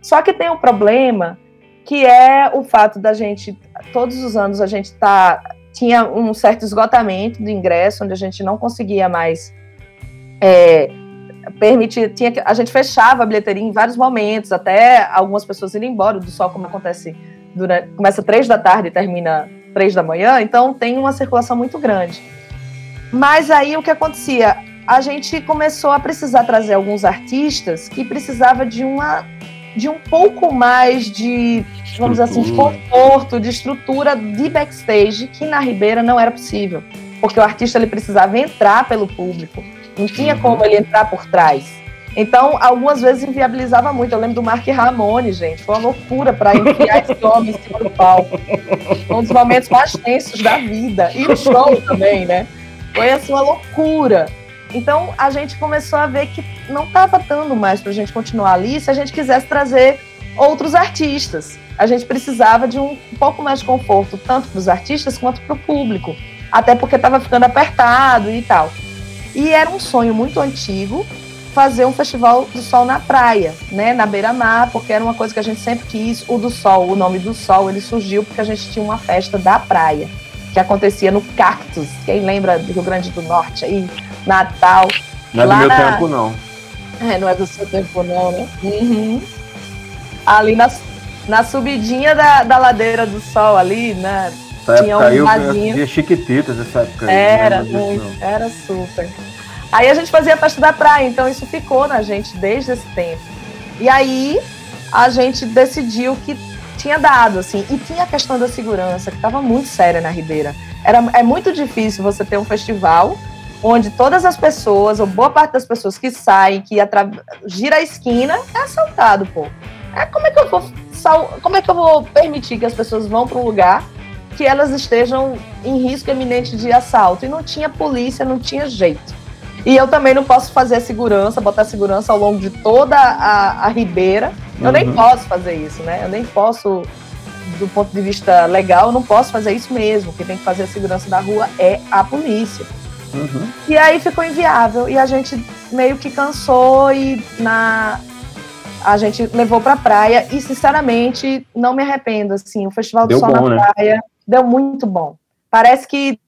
Só que tem um problema, que é o fato da gente, todos os anos, a gente tá, tinha um certo esgotamento do ingresso, onde a gente não conseguia mais é, permitir, tinha a gente fechava a bilheteria em vários momentos, até algumas pessoas irem embora do sol, como acontece durante, começa três da tarde e termina três da manhã, então tem uma circulação muito grande. Mas aí o que acontecia? A gente começou a precisar trazer alguns artistas que precisava de uma de um pouco mais de, vamos dizer assim, de conforto, de estrutura de backstage, que na Ribeira não era possível. Porque o artista ele precisava entrar pelo público, não tinha uhum. como ele entrar por trás. Então, algumas vezes inviabilizava muito. Eu lembro do Mark Ramone, gente. Foi uma loucura para enfiar esse homem em cima do palco. Um dos momentos mais tensos da vida. E o show também, né? Foi assim uma loucura. Então, a gente começou a ver que não estava dando mais para a gente continuar ali se a gente quisesse trazer outros artistas. A gente precisava de um pouco mais de conforto, tanto para os artistas quanto para o público. Até porque estava ficando apertado e tal. E era um sonho muito antigo fazer um festival do sol na praia, né, na beira-mar, porque era uma coisa que a gente sempre quis. O do sol, o nome do sol, ele surgiu porque a gente tinha uma festa da praia que acontecia no Cactus. Quem lembra do Rio Grande do Norte aí, Natal. Não é do meu na... tempo não. É, não é do seu tempo não, né? Uhum. Ali na, na subidinha da, da ladeira do sol ali, né? Essa tinha um vasinho. Eu chiquititas essa época. Era, muito, era super. Aí a gente fazia a festa da praia, então isso ficou na gente desde esse tempo. E aí a gente decidiu que tinha dado, assim, e tinha a questão da segurança, que estava muito séria na Ribeira. Era, é muito difícil você ter um festival onde todas as pessoas, ou boa parte das pessoas que saem, que gira a esquina, é assaltado, pô. É, como é que eu vou como é que eu vou permitir que as pessoas vão para um lugar que elas estejam em risco eminente de assalto. E não tinha polícia, não tinha jeito. E eu também não posso fazer a segurança, botar segurança ao longo de toda a, a ribeira. Eu uhum. nem posso fazer isso, né? Eu nem posso, do ponto de vista legal, eu não posso fazer isso mesmo. Quem tem que fazer a segurança da rua é a polícia. Uhum. E aí ficou inviável. E a gente meio que cansou e na a gente levou para praia e sinceramente não me arrependo assim o festival do sol bom, na né? praia deu muito bom. Parece que,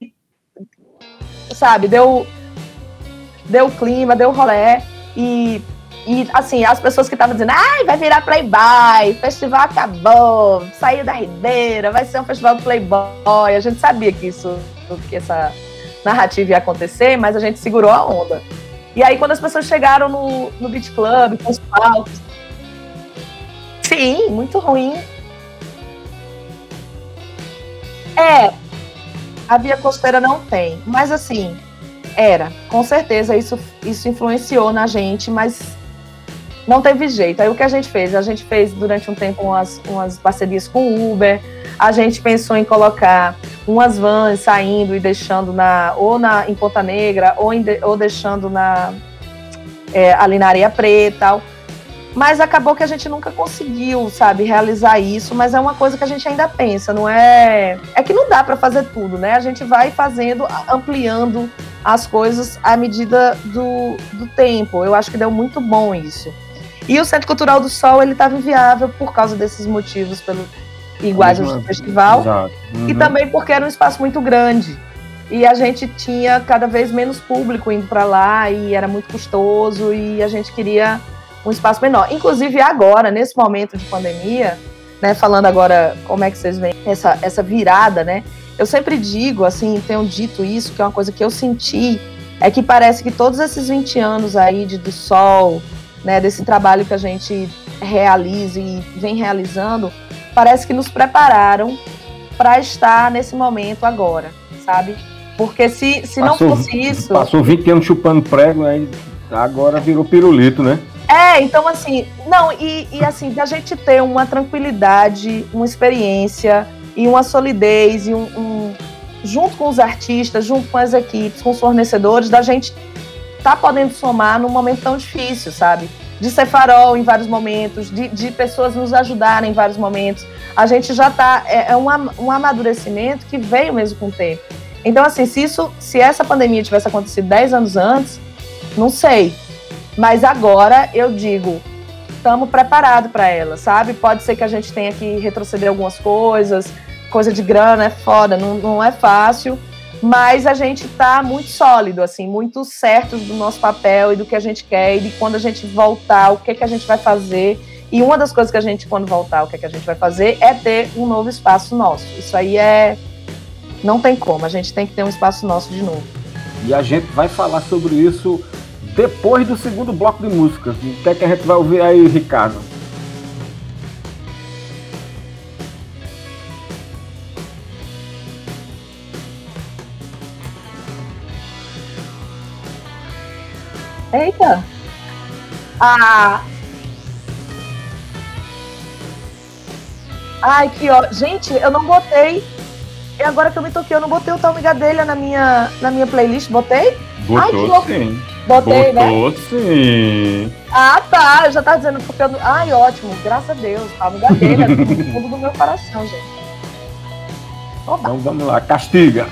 sabe, deu, deu clima, deu rolé e, e assim, as pessoas que estavam dizendo, ai, vai virar Playboy, festival acabou, saiu da Ribeira, vai ser um festival Playboy. A gente sabia que isso, que essa narrativa ia acontecer, mas a gente segurou a onda. E aí, quando as pessoas chegaram no, no Beach Club, com os palcos, sim, muito ruim, É, a via costeira não tem, mas assim, era. Com certeza isso, isso influenciou na gente, mas não teve jeito. Aí o que a gente fez? A gente fez durante um tempo umas, umas parcerias com o Uber, a gente pensou em colocar umas vans saindo e deixando na ou na em Ponta Negra ou, em, ou deixando na é, ali na areia preta tal mas acabou que a gente nunca conseguiu, sabe, realizar isso, mas é uma coisa que a gente ainda pensa, não é, é que não dá para fazer tudo, né? A gente vai fazendo, ampliando as coisas à medida do, do tempo. Eu acho que deu muito bom isso. E o Centro Cultural do Sol, ele estava inviável por causa desses motivos, pelo iguais do festival, uhum. e também porque era um espaço muito grande. E a gente tinha cada vez menos público indo para lá e era muito custoso e a gente queria um espaço menor. Inclusive agora, nesse momento de pandemia, né, falando agora como é que vocês veem essa, essa virada, né? Eu sempre digo, assim, tenho dito isso, que é uma coisa que eu senti, é que parece que todos esses 20 anos aí de, do sol, né, desse trabalho que a gente realiza e vem realizando, parece que nos prepararam para estar nesse momento agora, sabe? Porque se, se passou, não fosse isso. Passou 20 anos chupando prego, aí agora virou pirulito, né? É, então assim, não, e, e assim, da gente ter uma tranquilidade, uma experiência e uma solidez e um, um, junto com os artistas, junto com as equipes, com os fornecedores, da gente tá podendo somar num momento tão difícil, sabe? De ser farol em vários momentos, de, de pessoas nos ajudarem em vários momentos. A gente já tá. É, é um, um amadurecimento que veio mesmo com o tempo. Então, assim, se isso, se essa pandemia tivesse acontecido 10 anos antes, não sei. Mas agora eu digo, estamos preparados para ela, sabe? Pode ser que a gente tenha que retroceder algumas coisas, coisa de grana é foda, não, não é fácil, mas a gente está muito sólido, assim, muito certo do nosso papel e do que a gente quer e de quando a gente voltar, o que, que a gente vai fazer. E uma das coisas que a gente, quando voltar, o que, que a gente vai fazer é ter um novo espaço nosso. Isso aí é. Não tem como, a gente tem que ter um espaço nosso de novo. E a gente vai falar sobre isso depois do segundo bloco de músicas. O que é que a gente vai ouvir aí, Ricardo? Eita! Ah! Ai, que ó. Gente, eu não botei. E agora que eu me toquei, eu não botei o Tal Migadelha na minha, na minha playlist. Botei? Botou Ai, sim. Botei, Botou né? sim. Ah, tá. Já tá dizendo porque eu... Ai, ótimo. Graças a Deus. Tal Migadelha no fundo do meu coração, gente. Oba. Então vamos lá. Castiga.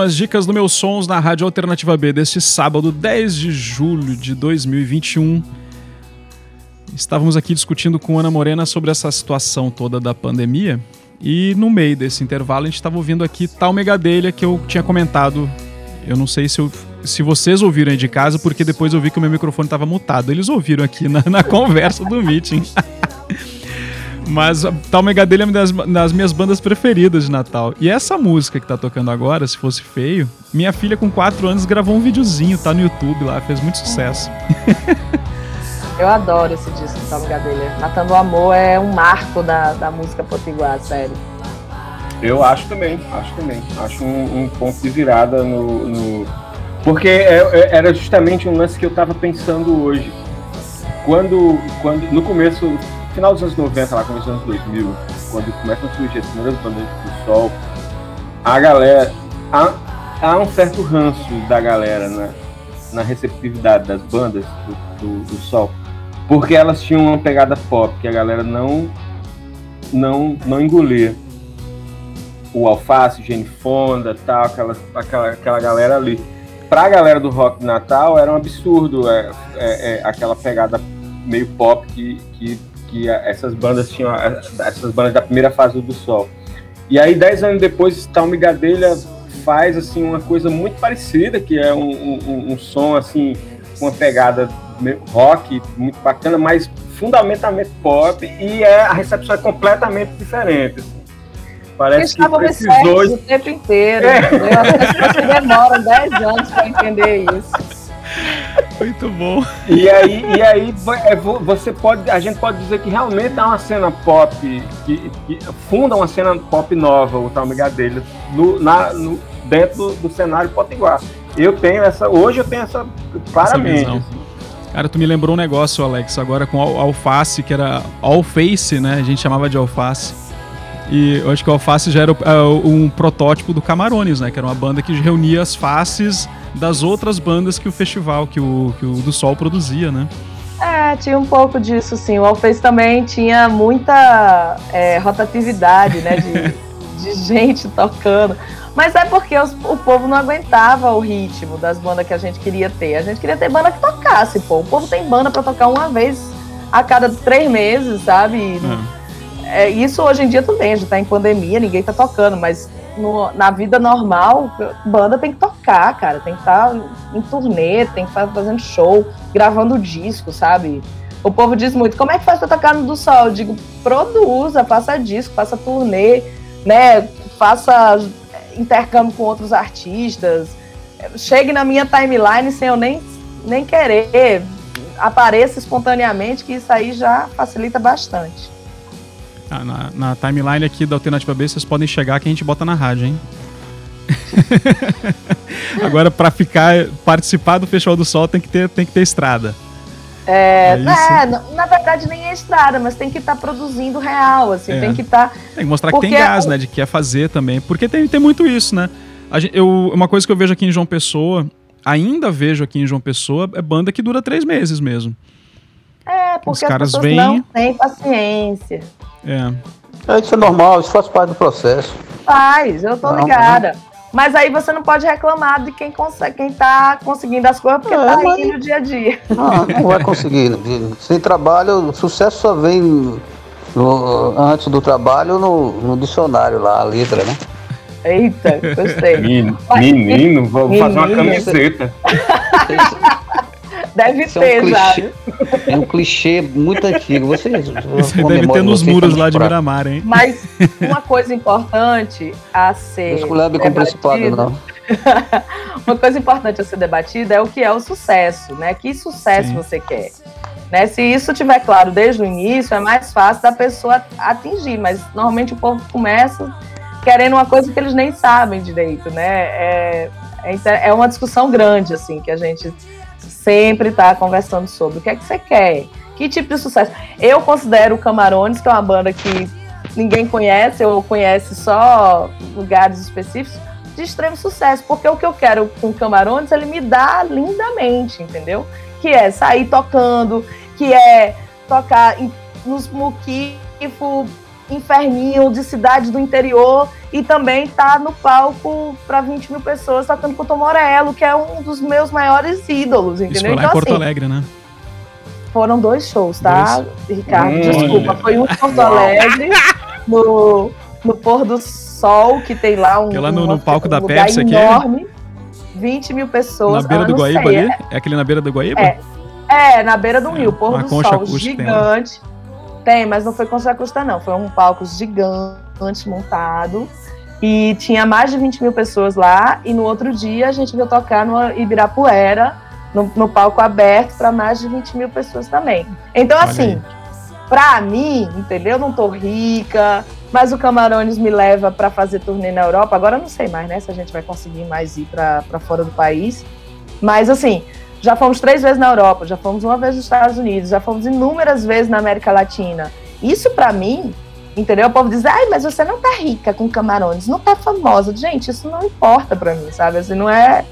As Dicas do Meus Sons na Rádio Alternativa B deste sábado, 10 de julho de 2021. Estávamos aqui discutindo com Ana Morena sobre essa situação toda da pandemia. E no meio desse intervalo a gente estava ouvindo aqui tal megadelha que eu tinha comentado. Eu não sei se, eu, se vocês ouviram aí de casa, porque depois eu vi que o meu microfone estava mutado. Eles ouviram aqui na, na conversa do meeting. Mas Tal Megadelha é uma das, das minhas bandas preferidas de Natal. E essa música que tá tocando agora, Se Fosse Feio, minha filha com 4 anos gravou um videozinho, tá no YouTube lá, fez muito sucesso. Eu adoro esse disco do Tom Gadelha. Matando o Amor é um marco da, da música potiguar, sério. Eu acho também, acho também. Acho um, um ponto de virada no. no- Porque é- é- era justamente um lance que eu tava pensando hoje. Quando, quando no começo, final dos anos 90, lá, começo dos anos 2000, quando começam a surgir as primeiras bandas do sol, a galera. Há, há um certo ranço da galera né, na receptividade das bandas do, do, do sol. Porque elas tinham uma pegada pop que a galera não, não, não engolia o Alface, Jane Fonda, tal, aquela, aquela, aquela galera ali. Pra galera do rock Natal era um absurdo é, é, é, aquela pegada meio pop que, que, que essas bandas tinham, essas bandas da primeira fase do Sol. E aí, dez anos depois, Talme Gadelha faz assim uma coisa muito parecida, que é um, um- um, som assim com uma pegada rock muito bacana, mas fundamentalmente pop e é, a recepção é completamente diferente. assim. Parece que precisou o tempo inteiro. É. As pessoas demoram 10 anos para entender isso. Muito bom. E aí, e aí é, vo- você pode, a gente pode dizer que realmente é uma cena pop, que, que funda uma cena pop nova, o Tal Gadelha, no, na, no, dentro do, do cenário potiguar. Eu tenho essa, hoje eu tenho essa claramente. Cara, tu me lembrou um negócio, Alex, agora com al- alface, que era alface, né? A gente chamava de alface. E eu acho que o alface já era o- é, um protótipo do Camarones, né? Que era uma banda que reunia as faces das outras bandas que o festival, que o, que o do Sol produzia, né? É, tinha um pouco disso, sim. O Alface também tinha muita é, rotatividade, né? De, de gente tocando. Mas é porque os- o povo não aguentava o ritmo das bandas que a gente queria ter. A gente queria ter banda que tocasse, pô. O povo tem banda pra tocar uma vez a cada três meses, sabe? E É. É, isso hoje em dia tudo bem, a gente tá em pandemia, ninguém tá tocando, mas no- na vida normal, banda tem que tocar, cara, tem que estar em turnê, tem que estar fazendo show, gravando disco, sabe? O povo diz muito, como é que faz pra tocar no do sol? Eu digo, produza, faça disco, faça turnê, né? Faça intercâmbio com outros artistas, chegue na minha timeline sem eu nem, nem querer, apareça espontaneamente, que isso aí já facilita bastante. Ah, na, na timeline aqui da Alternativa B, vocês podem chegar que a gente bota na rádio, hein? Agora, pra ficar, participar do Festival do Sol, tem que ter, tem que ter estrada. É, É é, na, verdade nem é estrada, mas tem que estar produzindo real, assim, É. tem que estar. Tem que mostrar que tem Porque gás, né? De que quer fazer também. Porque tem, tem muito isso, né? Gente- eu, uma coisa que eu vejo aqui em João Pessoa, ainda vejo aqui em João Pessoa, é banda que dura três meses mesmo. É, porque Os caras as pessoas vêm- não têm paciência. É. É, isso é normal, isso faz parte do processo. Faz, eu tô Não, ligada. Mas aí você não pode reclamar de quem consegue, quem tá conseguindo as coisas, porque É, tá mas- indo dia a dia. Não, não vai conseguir. Sem trabalho, o sucesso só vem no- antes do trabalho no, no dicionário lá, a letra, né? Eita, gostei. Men- Vai. Menino, vou fazer uma Menino. camiseta. Deve Isso é ter um já. clichê, é um clichê muito antigo. Você, Isso aí deve ter nos muros lá de Miramar, hein? Mas uma coisa importante a ser. Esculhambe com principado, não. Uma coisa importante a ser debatida é o que é o sucesso, né? Que sucesso Sim. você quer? Né? Se isso tiver claro desde o início, é mais fácil da pessoa atingir, mas normalmente o povo começa querendo uma coisa que eles nem sabem direito, né? É, é, é uma discussão grande, assim, que a gente sempre está conversando sobre. O que é que você quer? Que tipo de sucesso? Eu considero o Camarones, que é uma banda que ninguém conhece, ou conhece só lugares específicos, de extremo sucesso, porque o que eu quero com o Camarones, ele me dá lindamente, entendeu? Que é sair tocando, que é tocar nos muquifo, inferninho de cidade do interior e também tá no palco para 20 mil pessoas tocando com o Tom Morello, que é um dos meus maiores ídolos, Isso entendeu? foi lá em Então, Porto assim, Alegre, né? foram dois shows, tá, Ricardo? Hum, Desculpa, foi um em Porto Alegre, no, no pôr do sol, que tem lá um, Que é lá no- no palco um da Pepsi aqui? enorme, 20 mil pessoas. na beira ah, do Guaíba sei, ali? É aquele na beira do Guaíba? É. É, na beira do É, rio, pôr do sol acústica tem. Tem, mas não foi com José Custa, não. Foi um palco gigante montado. E tinha mais de 20 mil pessoas lá. E no outro dia a gente veio tocar no Ibirapuera, no, no palco aberto, para mais de 20 mil pessoas também. Então, Olha assim, pra mim, entendeu? Não tô rica, mas o Camarones me leva para fazer turnê na Europa. Agora eu não sei mais, né? Se a gente vai conseguir mais ir para fora do país. Mas, assim, já fomos três vezes na Europa, já fomos uma vez nos Estados Unidos, já fomos inúmeras vezes na América Latina. Isso pra mim, entendeu? O povo diz, ai, mas você não tá rica com Camarones, não tá famosa. Gente, isso não importa pra mim, sabe? Assim, não é.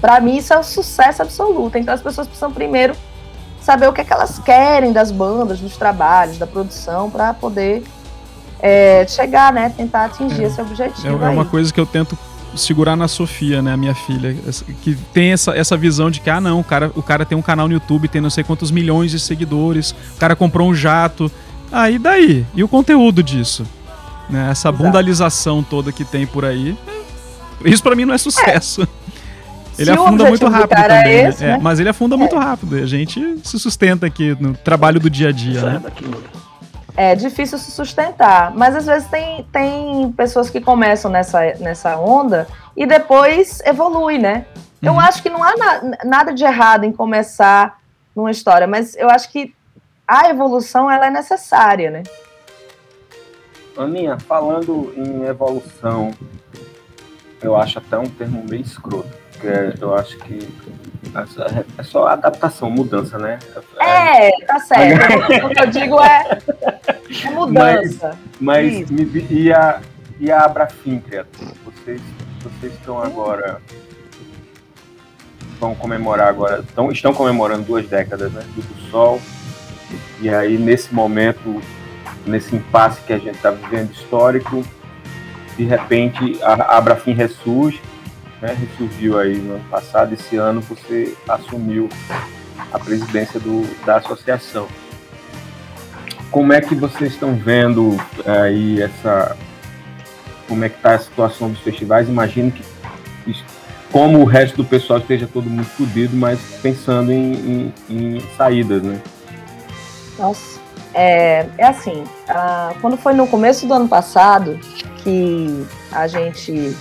Pra mim, isso é um sucesso absoluto. Então as pessoas precisam primeiro saber o que, é que elas querem das bandas, dos trabalhos, da produção, pra poder é, chegar, né? Tentar atingir É. esse É, objetivo. é aí. uma coisa que eu tento segurar na Sofia, né, a minha filha, que tem essa, essa visão de que, ah, não, o cara, o cara tem um canal no YouTube, tem não sei quantos milhões de seguidores, o cara comprou um jato. Ah, e daí? E o conteúdo disso? Né, essa Exato. bundalização toda que tem por aí. Isso pra mim não é sucesso. Ele Se afunda muito rápido é também. né? esse, É, né? Mas ele afunda muito rápido. A gente se sustenta aqui no trabalho do dia a dia, né? É difícil se sustentar. Mas às vezes tem, tem pessoas que começam nessa, nessa onda e depois evolui, né? Eu Uhum. acho que não há na- nada de errado em começar numa história, mas eu acho que a evolução ela é necessária, né? Aninha, falando em evolução, eu acho até um termo meio escroto, porque eu acho que é só adaptação, mudança, né? É, tá certo. o que eu digo é, é mudança. Mas Isso. me e a, e a Abrafim, criatura? Vocês, vocês estão agora. Vão comemorar agora. Estão, estão comemorando duas décadas, né? Do Sol. E aí, nesse momento, nesse impasse que a gente está vivendo histórico, de repente a, a Abrafim ressurge, né? Ressurgiu aí no ano passado, esse ano você assumiu a presidência do, da associação como é que vocês estão vendo aí essa como é que está a situação dos festivais imagino que como o resto do pessoal esteja todo mundo fudido mas pensando em, em- em saídas né Nossa. É, é assim, ah, quando foi no começo do ano passado que a gente.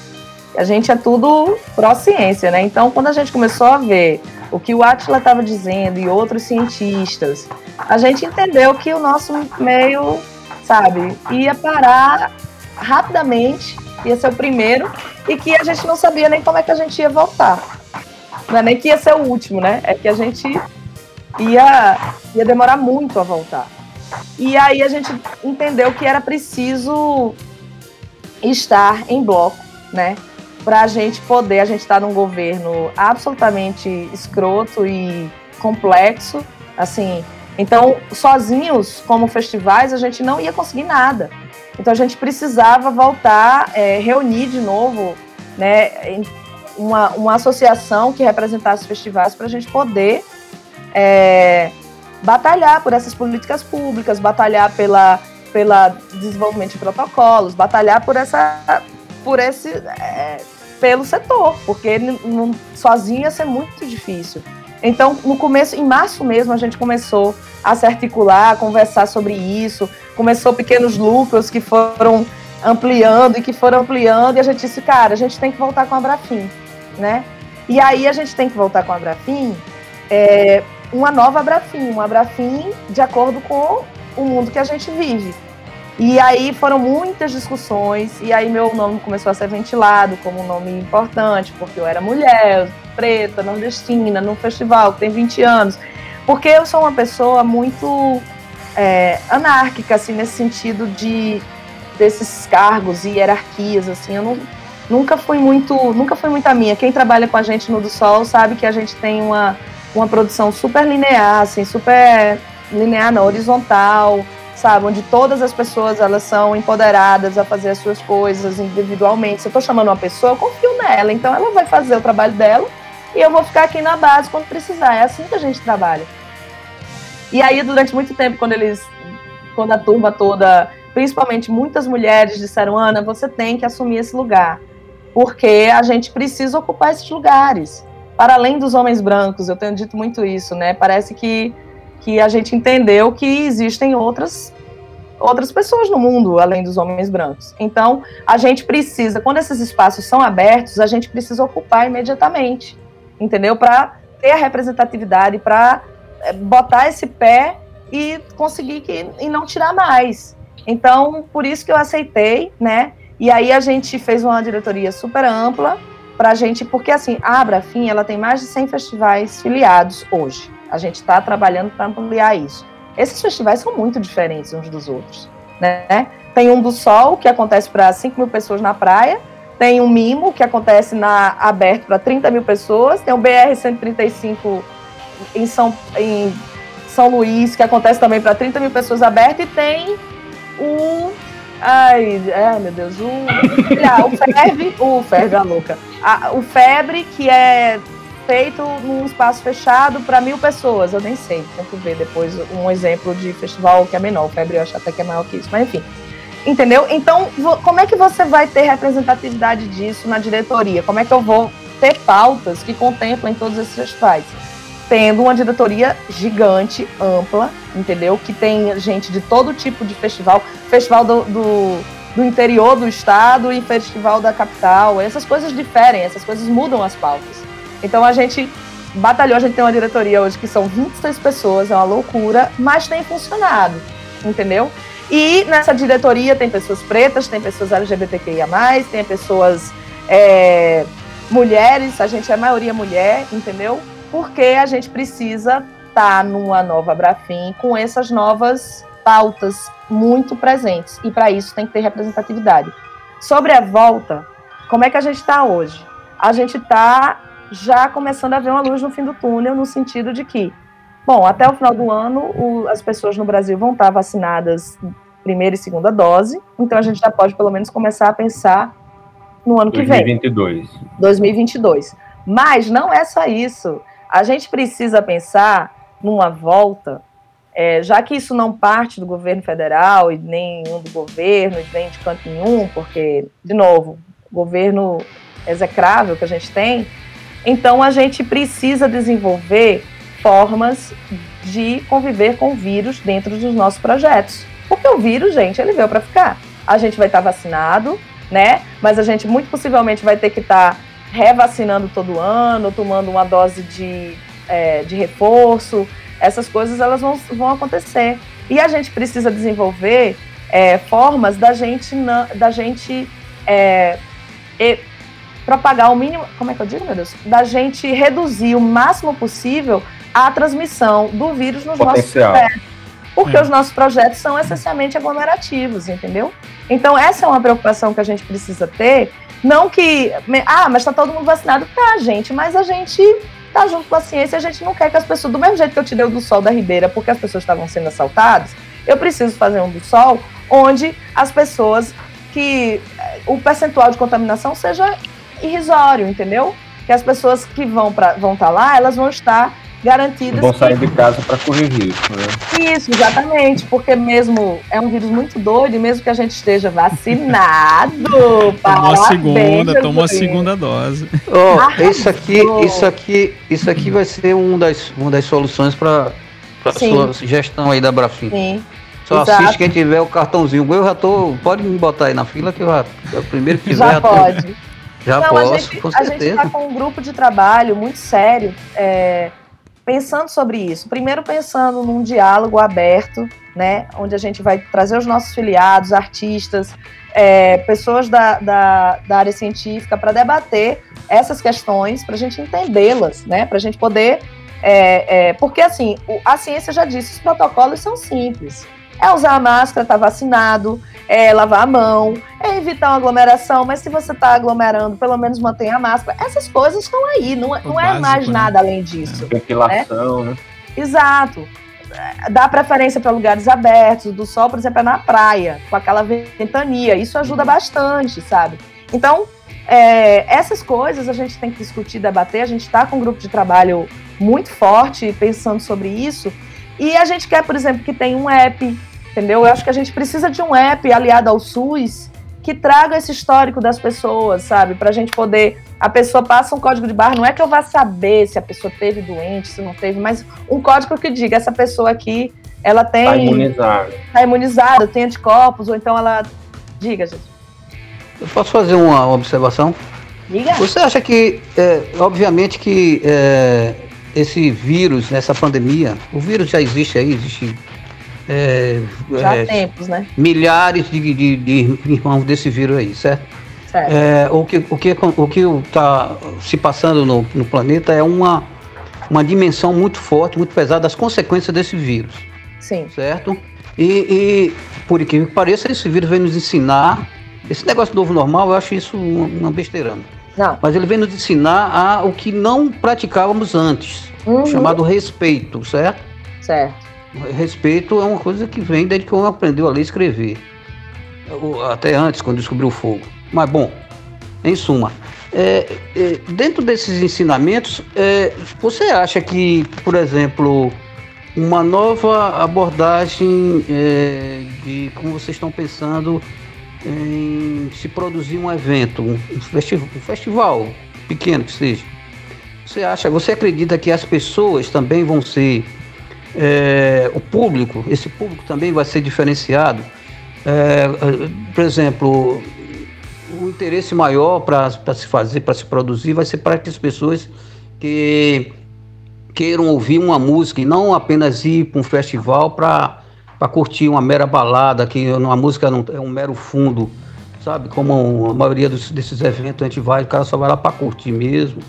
A gente é tudo pró-ciência, né? Então, quando a gente começou a ver o que o Atila estava dizendo e outros cientistas, a gente entendeu que o nosso meio, sabe, ia parar rapidamente, ia ser o primeiro, e que a gente não sabia nem como é que a gente ia voltar. Não é nem que ia ser o último, né? É que a gente ia, ia demorar muito a voltar. E aí a gente entendeu que era preciso estar em bloco, né? Para a gente poder, a gente está num governo absolutamente escroto e complexo, assim. Então, sozinhos, como festivais, a gente não ia conseguir nada. Então, a gente precisava voltar, é, reunir de novo, né, uma, uma associação que representasse festivais para a gente poder é, batalhar por essas políticas públicas, batalhar pela, pela desenvolvimento de protocolos, batalhar por essa, por esse, é, pelo setor, porque sozinho ia ser muito difícil. Então, no começo, em março mesmo, a gente começou a se articular, a conversar sobre isso, começou pequenos lucros que foram ampliando e que foram ampliando, e a gente disse, cara, a gente tem que voltar com a Brafim, né? E aí a gente tem que voltar com a Brafim é, uma nova Abrafim, uma Abrafim de acordo com o mundo que a gente vive. E aí foram muitas discussões, e aí meu nome começou a ser ventilado como um nome importante, porque eu era mulher, preta, nordestina, num festival que tem 20 anos. Porque eu sou uma pessoa muito é, anárquica, assim, nesse sentido de desses cargos e hierarquias, assim, eu não, nunca fui muito, nunca foi muito a minha. Quem trabalha com a gente no do Sol sabe que a gente tem uma uma produção super linear, assim, super linear, não, horizontal, sabe? Onde todas as pessoas elas são empoderadas a fazer as suas coisas individualmente. Se eu tô chamando uma pessoa, eu confio nela, então ela vai fazer o trabalho dela e eu vou ficar aqui na base quando precisar. É assim que a gente trabalha. E aí, durante muito tempo, quando eles, quando a turma toda, principalmente muitas mulheres disseram, Ana, você tem que assumir esse lugar, porque a gente precisa ocupar esses lugares para além dos homens brancos, eu tenho dito muito isso, né? Parece que, que a gente entendeu que existem outras outras pessoas no mundo além dos homens brancos. Então, a gente precisa, quando esses espaços são abertos, a gente precisa ocupar imediatamente, entendeu? Para ter a representatividade, para é, botar esse pé e conseguir que e não tirar mais. Então, por isso que eu aceitei, né? E aí a gente fez uma diretoria super ampla para a gente, porque assim, a Abrafim, ela tem mais de 100 festivais filiados hoje. A gente está trabalhando para ampliar isso. Esses festivais são muito diferentes uns dos outros, né? Tem um do Sol, que acontece para 5 mil pessoas na praia, tem um Mimo, que acontece na aberto para 30 mil pessoas, tem o BR-135 em São, em São Luís, que acontece também para 30 mil pessoas aberto, e tem o Ai, meu Deus, o, o Febre, o Febre, a louca. A, o Febre, que é feito num espaço fechado para mil pessoas, eu nem sei, que ver depois um exemplo de festival que é menor, o Febre eu acho até que é maior que isso, mas enfim. Entendeu? Então, como é que você vai ter representatividade disso na diretoria? Como é que eu vou ter pautas que contemplem todos esses festivais? tendo uma diretoria gigante, ampla, entendeu? Que tem gente de todo tipo de festival, festival do, do, do, interior do estado e festival da capital. Essas coisas diferem, essas coisas mudam as pautas. Então a gente batalhou, a gente tem uma diretoria hoje que são 26 pessoas, é uma loucura, mas tem funcionado, entendeu? E nessa diretoria tem pessoas pretas, tem pessoas LGBTQIA, tem pessoas é, mulheres, a gente é a maioria mulher, entendeu? porque a gente precisa estar tá numa nova Brafim com essas novas pautas muito presentes. E para isso tem que ter representatividade. Sobre a volta, como é que a gente está hoje? A gente está já começando a ver uma luz no fim do túnel, no sentido de que, bom, até o final do ano, o, as pessoas no Brasil vão estar vacinadas primeira e segunda dose, então a gente já pode pelo menos começar a pensar no ano 2022. que vem. 2022. Mas não é só isso a gente precisa pensar numa volta, é, já que isso não parte do governo federal e nem do governo e nem de canto nenhum, porque, de novo, governo execrável que a gente tem, então a gente precisa desenvolver formas de conviver com o vírus dentro dos nossos projetos. Porque o vírus, gente, ele veio para ficar. A gente vai estar tá vacinado, né? Mas a gente muito possivelmente vai ter que estar tá revacinando todo ano, tomando uma dose de, é, de reforço, essas coisas elas vão, vão acontecer. E a gente precisa desenvolver é, formas da gente, da gente é, e, propagar o mínimo, como é que eu digo, meu Deus? Da gente reduzir o máximo possível a transmissão do vírus nos Potencial. nossos projetos. Porque é. os nossos projetos são essencialmente aglomerativos, entendeu? Então, essa é uma preocupação que a gente precisa ter não que. Ah, mas tá todo mundo vacinado. Tá, gente, mas a gente tá junto com a ciência, a gente não quer que as pessoas, do mesmo jeito que eu te dei o do sol da Ribeira, porque as pessoas estavam sendo assaltadas, eu preciso fazer um do sol onde as pessoas que eh, o percentual de contaminação seja irrisório, entendeu? Que as pessoas que vão para vão estar tá lá, elas vão estar garantidas. Vão sair que... de casa para correr risco, né? Isso, exatamente, porque mesmo é um vírus muito doido, e mesmo que a gente esteja vacinado, tomou a segunda, tomou a segunda dose. Oh, isso aqui, isso aqui, isso aqui vai ser um das, uma das soluções para a sua sugestão aí da Brafim. Sim. Só Exato. assiste quem tiver o cartãozinho. Eu já tô. Pode me botar aí na fila que eu já. É o primeiro que quiser. Já, já pode. Tô, já Não, posso, a gente, com certeza. A gente está com um grupo de trabalho muito sério. É, pensando sobre isso. Primeiro, pensando num diálogo aberto, né, onde a gente vai trazer os nossos filiados, artistas, é, pessoas da, da, da, área científica para debater essas questões, para a gente entendê-las, né, para a gente poder. É, é, porque, assim, a ciência já disse, os protocolos são simples. É usar a máscara, estar tá vacinado, é lavar a mão, é evitar uma aglomeração, mas se você está aglomerando, pelo menos mantenha a máscara. Essas coisas estão aí, não, é, não básico, é mais né? nada além disso. Ventilação, né? né? Exato. Dá preferência para lugares abertos, do sol, por exemplo, é na praia, com aquela ventania. Isso ajuda bastante, sabe? Então, é, essas coisas a gente tem que discutir, debater. A gente está com um grupo de trabalho muito forte pensando sobre isso. E a gente quer, por exemplo, que tenha um app entendeu? Eu acho que a gente precisa de um app aliado ao SUS que traga esse histórico das pessoas, sabe? Pra gente poder. A pessoa passa um código de barra, não é que eu vá saber se a pessoa teve doente, se não teve, mas um código que diga, essa pessoa aqui, ela tem. Tá imunizada. Tá imunizada, tem anticorpos, ou então ela. Diga, gente. Eu posso fazer uma observação? Diga. Você acha que, é, obviamente, que é, esse vírus, essa pandemia, o vírus já existe aí, existe é, Já há é, tempos, né? Milhares de, de, de, irmãos desse vírus aí, certo? certo. É, o que o que o que está se passando no, no planeta é uma uma dimensão muito forte, muito pesada das consequências desse vírus. Sim. Certo? E, e por incrível que pareça, esse vírus vem nos ensinar. Esse negócio do novo normal, eu acho isso uma besteira. Não. Mas ele vem nos ensinar a o que não praticávamos antes, uhum. chamado respeito, certo? Certo. Respeito é uma coisa que vem desde que o homem aprendeu a ler e escrever. Até antes, quando descobriu o fogo. Mas, bom, em suma, é, é, dentro desses ensinamentos, é, você acha que, por exemplo, uma nova abordagem é, de como vocês estão pensando em se produzir um evento, um, festi um festival pequeno que seja, você acha, você acredita que as pessoas também vão ser é, o público, esse público também vai ser diferenciado. É, por exemplo, o interesse maior para se fazer, para se produzir, vai ser para aquelas pessoas que queiram ouvir uma música e não apenas ir para um festival para curtir uma mera balada, que uma música não, é um mero fundo, sabe? Como a maioria dos, desses eventos a gente vai, o cara só vai lá para curtir mesmo.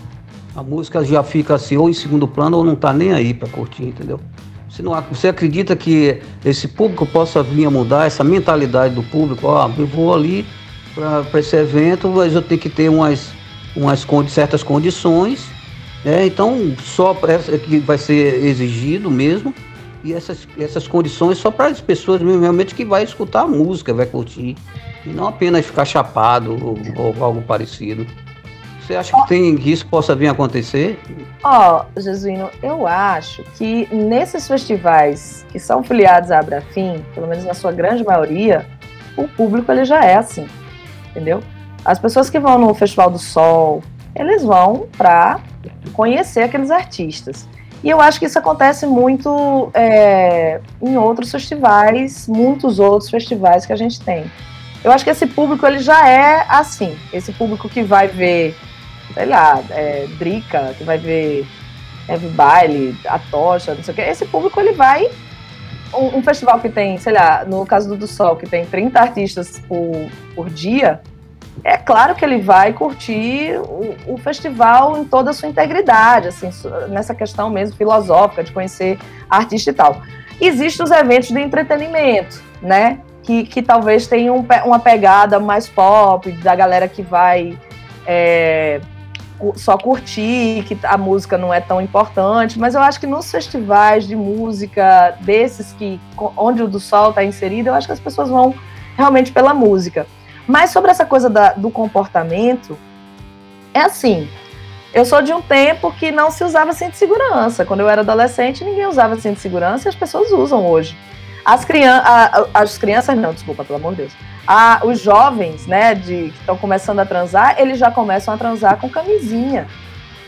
A música já fica assim, ou em segundo plano, ou não está nem aí para curtir, entendeu? Você, não, você acredita que esse público possa vir a mudar essa mentalidade do público? Ó, eu vou ali para esse evento, mas eu tenho que ter umas, umas certas condições. Né? Então, só essa que vai ser exigido mesmo. E essas, essas condições só para as pessoas realmente que vai escutar a música, vai curtir. E não apenas ficar chapado ou, ou algo parecido. Você acha que tem que isso possa vir a acontecer? Ó, oh, Jesuíno, eu acho que nesses festivais que são filiados à Abrafim, pelo menos na sua grande maioria, o público ele já é assim, entendeu? As pessoas que vão no Festival do Sol, eles vão para conhecer aqueles artistas. E eu acho que isso acontece muito é, em outros festivais, muitos outros festivais que a gente tem. Eu acho que esse público ele já é assim, esse público que vai ver sei lá, é, Drica, que vai ver Heavy Baile, a Tocha, não sei o que. Esse público ele vai. Um, um, festival que tem, sei lá, no caso do Do Sol, que tem 30 artistas por, por dia, é claro que ele vai curtir o, o, festival em toda a sua integridade, assim, nessa questão mesmo filosófica de conhecer artista e tal. Existem os eventos de entretenimento, né? Que, que talvez tenham uma pegada mais pop, da galera que vai é, só curtir, que a música não é tão importante, mas eu acho que nos festivais de música desses que onde o do sol está inserido, eu acho que as pessoas vão realmente pela música. Mas sobre essa coisa da, do comportamento, é assim. Eu sou de um tempo que não se usava cinto de segurança. Quando eu era adolescente, ninguém usava cinto de segurança e as pessoas usam hoje. As, crian as crianças, não, desculpa, pelo amor de Deus a, os jovens, né, de, que estão começando a transar, eles já começam a transar com camisinha.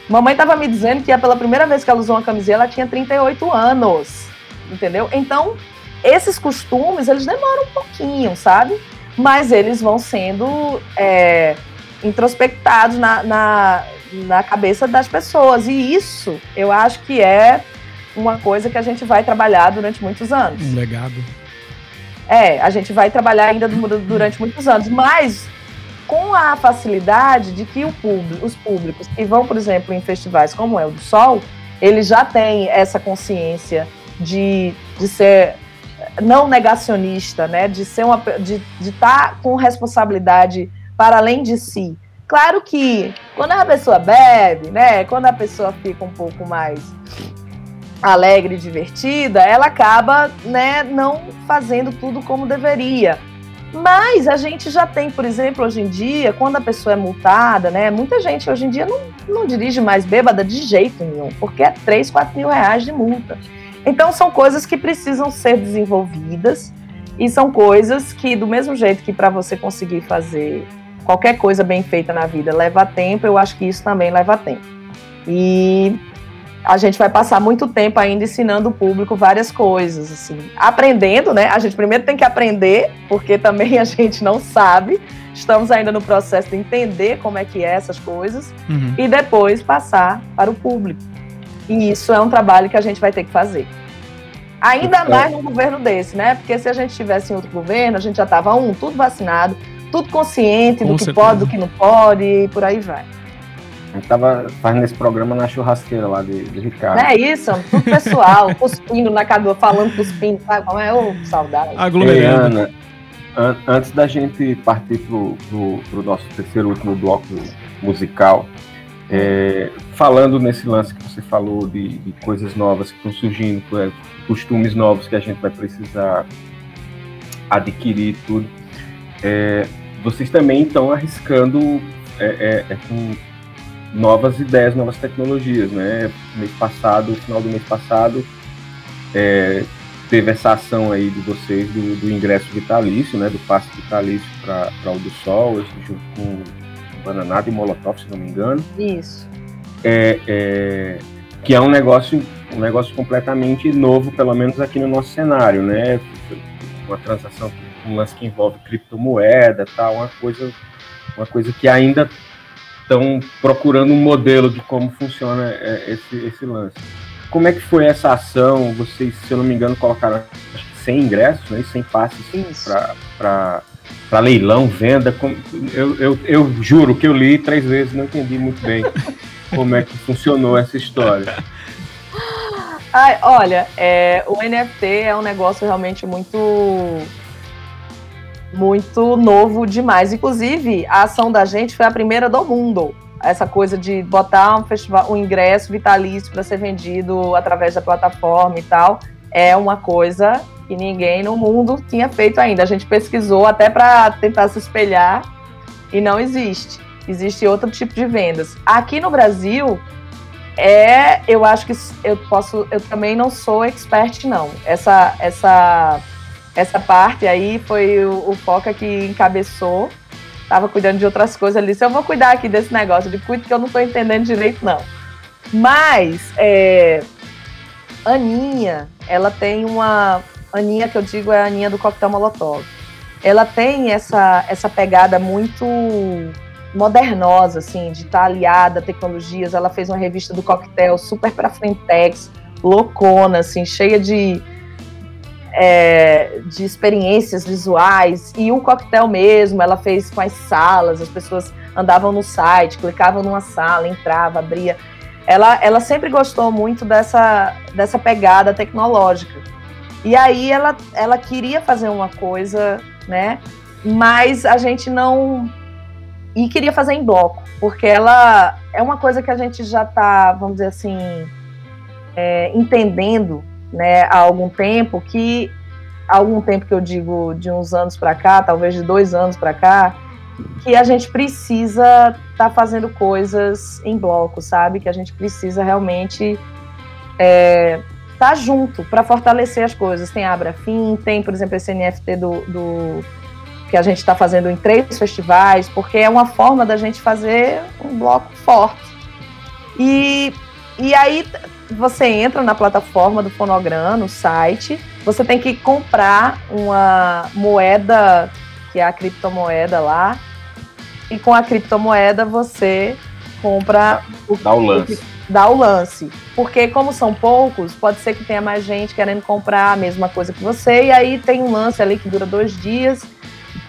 Mamãe estava me dizendo que é pela primeira vez que ela usou uma camisinha, ela tinha 38 anos, entendeu? Então, esses costumes, eles demoram um pouquinho, sabe? Mas eles vão sendo é, introspectados na, na, na cabeça das pessoas. E isso, eu acho que é uma coisa que a gente vai trabalhar durante muitos anos. Um legado. É, a gente vai trabalhar ainda durante muitos anos, mas com a facilidade de que público, os públicos que vão, por exemplo, em festivais como é o do Sol, eles já têm essa consciência de, de ser não negacionista, né? De ser uma de estar tá com responsabilidade para além de si. Claro que quando a pessoa bebe, né? Quando a pessoa fica um pouco mais alegre divertida, ela acaba né, não fazendo tudo como deveria. Mas a gente já tem, por exemplo, hoje em dia, quando a pessoa é multada, né? Muita gente hoje em dia não, não dirige mais bêbada de jeito nenhum, porque é 3, 4 mil reais de multa. Então são coisas que precisam ser desenvolvidas E são coisas que, do mesmo jeito que para você conseguir fazer qualquer coisa bem feita na vida leva tempo, eu acho que isso também leva tempo. E a gente vai passar muito tempo ainda ensinando o público várias coisas, assim, aprendendo, né? A gente primeiro tem que aprender, porque também a gente não sabe. Estamos ainda no processo de entender como é que é essas coisas uhum. e depois passar para o público. E isso é um trabalho que a gente vai ter que fazer. Ainda então, mais num governo desse, né? Porque se a gente tivesse em outro governo, a gente já estava, um, tudo vacinado, tudo consciente do que certeza. pode, do que não pode, e por aí vai. A gente tava fazendo esse programa na churrasqueira lá de, de Ricardo. É isso, tudo pessoal, cuspindo na cadeira, falando cuspindo, sabe como é? Ô, saudade. Aglomerando. Ana, an antes da gente partir pro, pro, pro nosso terceiro último bloco musical, é, falando nesse lance que você falou de, de coisas novas que estão surgindo, é, costumes novos que a gente vai precisar adquirir tudo, é, vocês também estão arriscando é, é, é, com novas ideias, novas tecnologias, né? Mês passado, final do mês passado, teve essa ação aí de vocês do, do ingresso vitalício, né? Do passe vitalício para o do Sol, junto com Bananada e Molotov, se não me engano. Isso. É, é, que é um negócio, um negócio completamente novo, pelo menos aqui no nosso cenário, né? Uma transação, um lance que envolve criptomoeda, tal, uma coisa, uma coisa que ainda estão procurando um modelo de como funciona é, esse, esse lance. Como é que foi essa ação? Vocês, se eu não me engano, colocaram 100 ingressos, né, 100 passes para leilão, venda. Eu, eu, eu juro que eu li três vezes, não entendi muito bem como é que funcionou essa história. Ai, olha, é, o NFT é um negócio realmente muito muito novo demais. Inclusive, a ação da gente foi a primeira do mundo. Essa coisa de botar um festival, um ingresso vitalício para ser vendido através da plataforma e tal, é uma coisa que ninguém no mundo tinha feito ainda. A gente pesquisou até para tentar se espelhar e não existe. Existe outro tipo de vendas. Aqui no Brasil, é, eu acho que eu posso, eu também não sou expert não. Essa essa essa parte aí foi o, o Foca que encabeçou. Tava cuidando de outras coisas ali. Se eu vou cuidar aqui desse negócio de cuido que eu não tô entendendo direito, não. Mas, é, Aninha, ela tem uma. Aninha, que eu digo, é a Aninha do Coquetel Molotov. Ela tem essa, essa pegada muito modernosa, assim, de estar tá aliada a tecnologias. Ela fez uma revista do coquetel super pra frentex, loucona, assim, cheia de é, de experiências visuais e o coquetel mesmo, ela fez com as salas, as pessoas andavam no site, clicavam numa sala, entrava, abria. Ela, ela sempre gostou muito dessa, dessa pegada tecnológica. E aí ela, ela queria fazer uma coisa, né? Mas a gente não. E queria fazer em bloco, porque ela é uma coisa que a gente já está, vamos dizer assim, é, entendendo né, há algum tempo, que há algum tempo que eu digo de uns anos para cá, talvez de dois anos para cá, que a gente precisa tá fazendo coisas em bloco, sabe? Que a gente precisa realmente é, tá junto para fortalecer as coisas. Tem a Abrafim, tem, por exemplo, esse NFT do, do que a gente está fazendo em três festivais, porque é uma forma da gente fazer um bloco forte. E, e aí você entra na plataforma do Fonogram, no site, você tem que comprar uma moeda, que é a criptomoeda lá, e com a criptomoeda você compra o, dá o lance. Dá o lance. Porque como são poucos, pode ser que tenha mais gente querendo comprar a mesma coisa que você, e aí tem um lance ali que dura dois dias.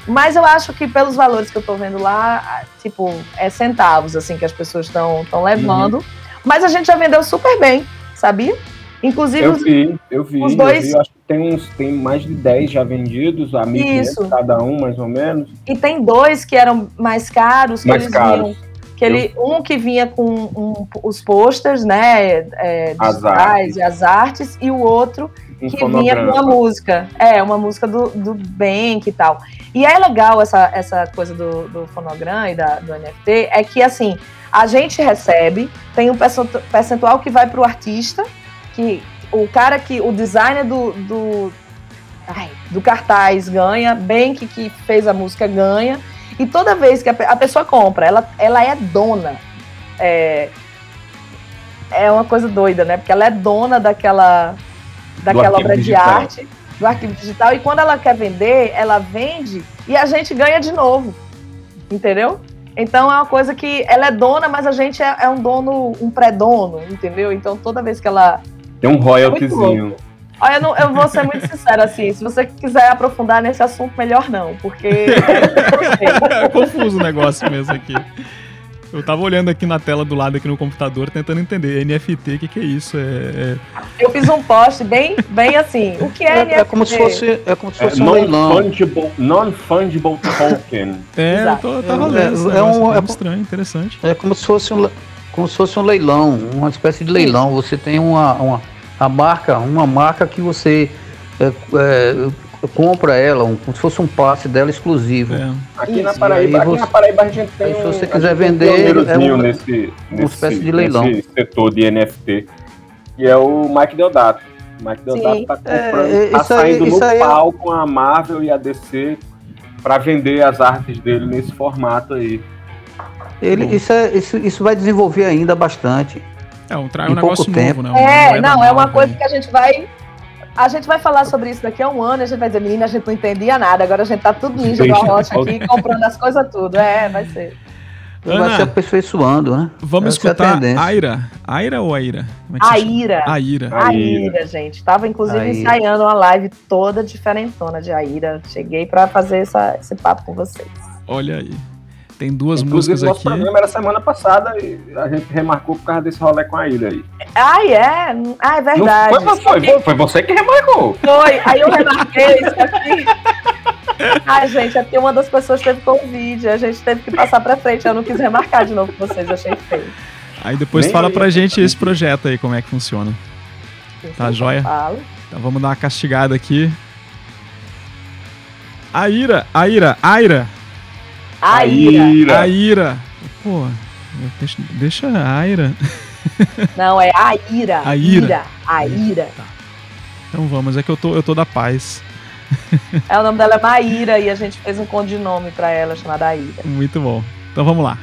Mas eu acho que pelos valores que eu tô vendo lá, tipo, é centavos, assim, que as pessoas estão levando. Uhum. Mas a gente já vendeu super bem, sabia? Inclusive. Eu vi, eu vi. Os dois... Eu vi, acho que tem, uns, tem mais de 10 já vendidos, a Isso. cada um, mais ou menos. E tem dois que eram mais caros. mais caros. Vinham, que ele, eu... Um que vinha com um, os posters, né? É, as artes. e as artes, e o outro um que vinha com uma música. É, uma música do, do Bank e tal. E é legal essa, essa coisa do, do fonograma e da, do NFT, é que assim a gente recebe, tem um percentual que vai para o artista, que o cara que, o designer do, do, ai, do cartaz ganha, que, que fez a música ganha. E toda vez que a, a pessoa compra, ela, ela é dona. É, é uma coisa doida, né? Porque ela é dona daquela, daquela obra digital. de arte, do arquivo digital, e quando ela quer vender, ela vende e a gente ganha de novo. Entendeu? Então é uma coisa que ela é dona, mas a gente é, é um dono, um pré-dono, entendeu? Então toda vez que ela. Tem um royaltyzinho. É Olha, eu, não, eu, vou ser muito sincera, assim, se você quiser aprofundar nesse assunto, melhor não, porque... é confuso o negócio mesmo aqui. Eu tava olhando aqui na tela do lado aqui no computador, tentando entender NFT, o que, que é isso? É, é... Eu fiz um post bem, bem assim, o que é, é NFT? É como se fosse, é como se fosse é um non-fungible non -fungible token. É, eu, tô, tava lendo, é, um, é, estranho, interessante. É como se fosse um, como se fosse um leilão, uma espécie de leilão. Você tem uma, uma a marca, uma marca que você é, é, compra ela, um, como se fosse um passe dela exclusivo. É. Aqui, na Paraíba, aqui você, na Paraíba a gente tem. se você quiser vender, é um, nesse, uma espécie de leilão. Nesse setor de NFT, que é o Mike Deodato. O Mike Deodato está comprando, é, tá saindo aí, no é pau com a Marvel e a DC para vender as artes dele nesse formato aí. Ele, isso, é, isso, isso vai desenvolver ainda bastante. É um, é um negócio tempo. novo, né? É, é não, é uma coisa que a gente vai. A gente vai falar sobre isso daqui a um ano, a gente vai dizer, menina, a gente não entendia nada, agora a gente tá tudo ninja do rocha aqui, comprando as coisas tudo. É, vai ser. Ana, vai se aperfeiçoando, né? Vamos Essa escutar é a Aira. Aira ou Aira? Como é Aira. Aira. Aira, gente. Tava inclusive Aira. ensaiando uma live toda diferentona de Aira. Cheguei para fazer essa, esse papo com vocês. Olha aí. Tem duas Inclusive, músicas nosso programa era semana passada e a gente remarcou por causa desse rolê com a ilha aí. Ah, é? Ah, é verdade. Não, foi, foi, foi, você que remarcou. Foi, aí eu remarquei isso aqui. Ai, gente, é porque uma das pessoas teve Covid, a gente teve que passar pra frente. Eu não quis remarcar de novo com vocês, achei feio. Aí depois Nem fala aí. pra gente esse projeto aí, como é que funciona. Tá joia? Então vamos dar uma castigada aqui. Aira, Aira, Aira. A Ira. A Ira. Pô, deixa, deixa a Ira. Não, é a Ira. A Ira. Ira. A Ira. Tá. Então vamos, é que eu tô, eu tô da paz. É, o nome dela é Maíra e a gente fez um codinome pra ela chamada Aira. Muito bom. Então vamos lá.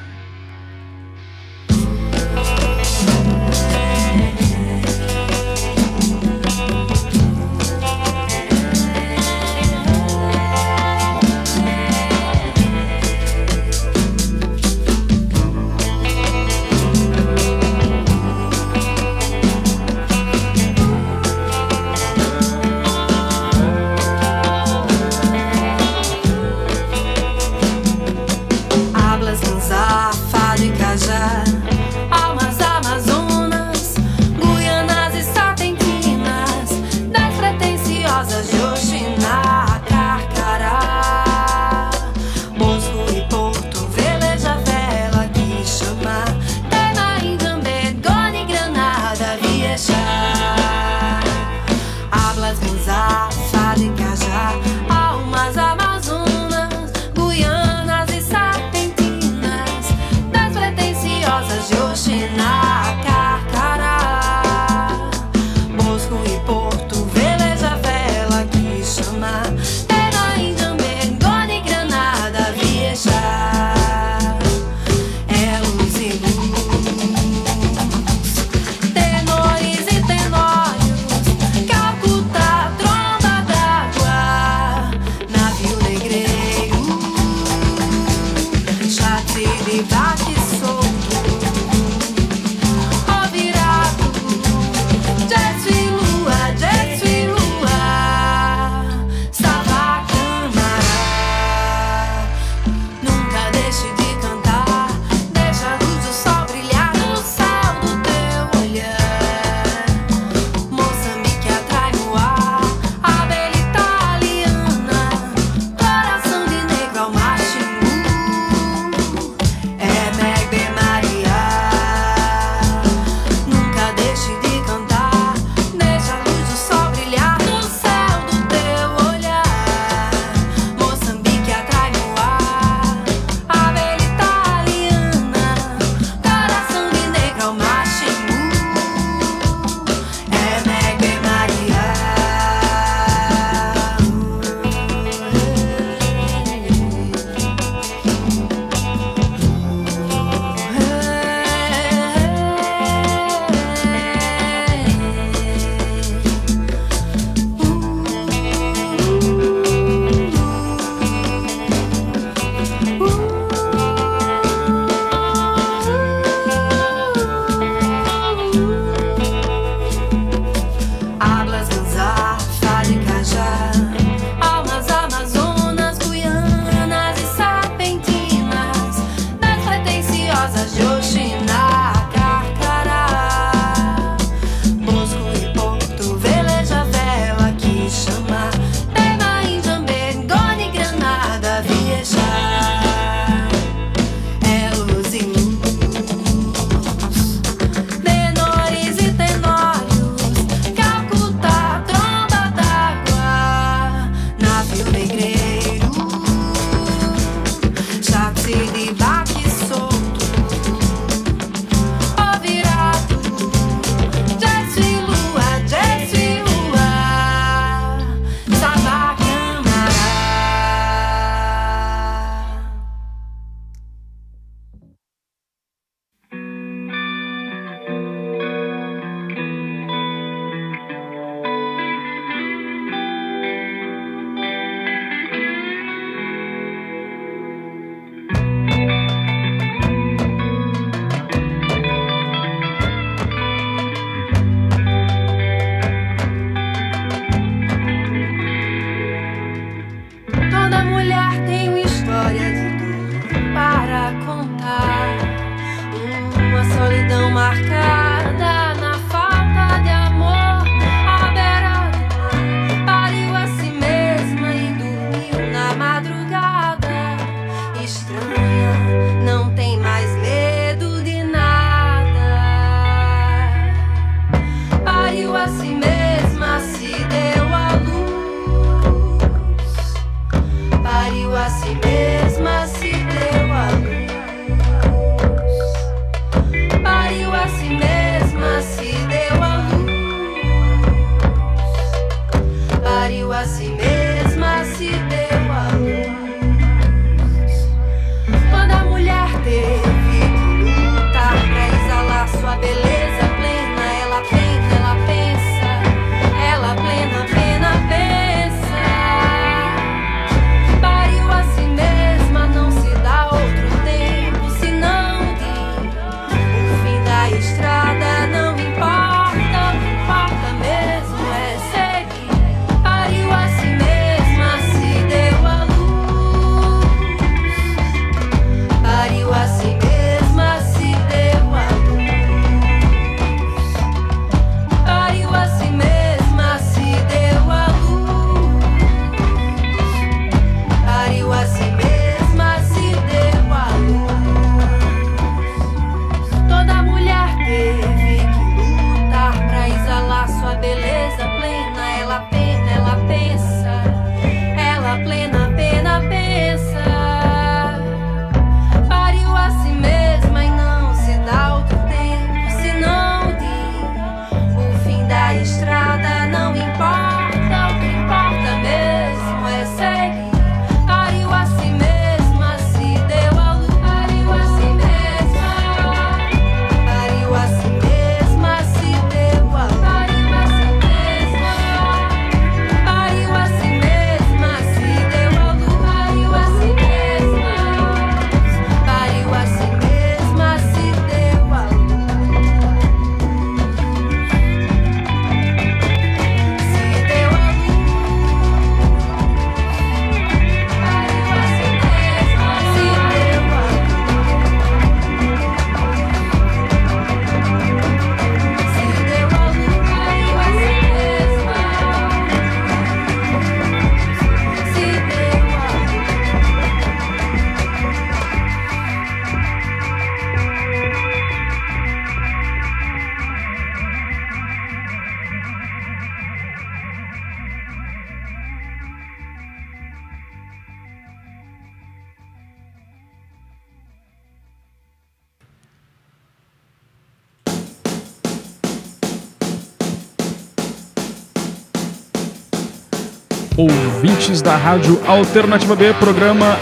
Ouvintes da Rádio Alternativa B, programa.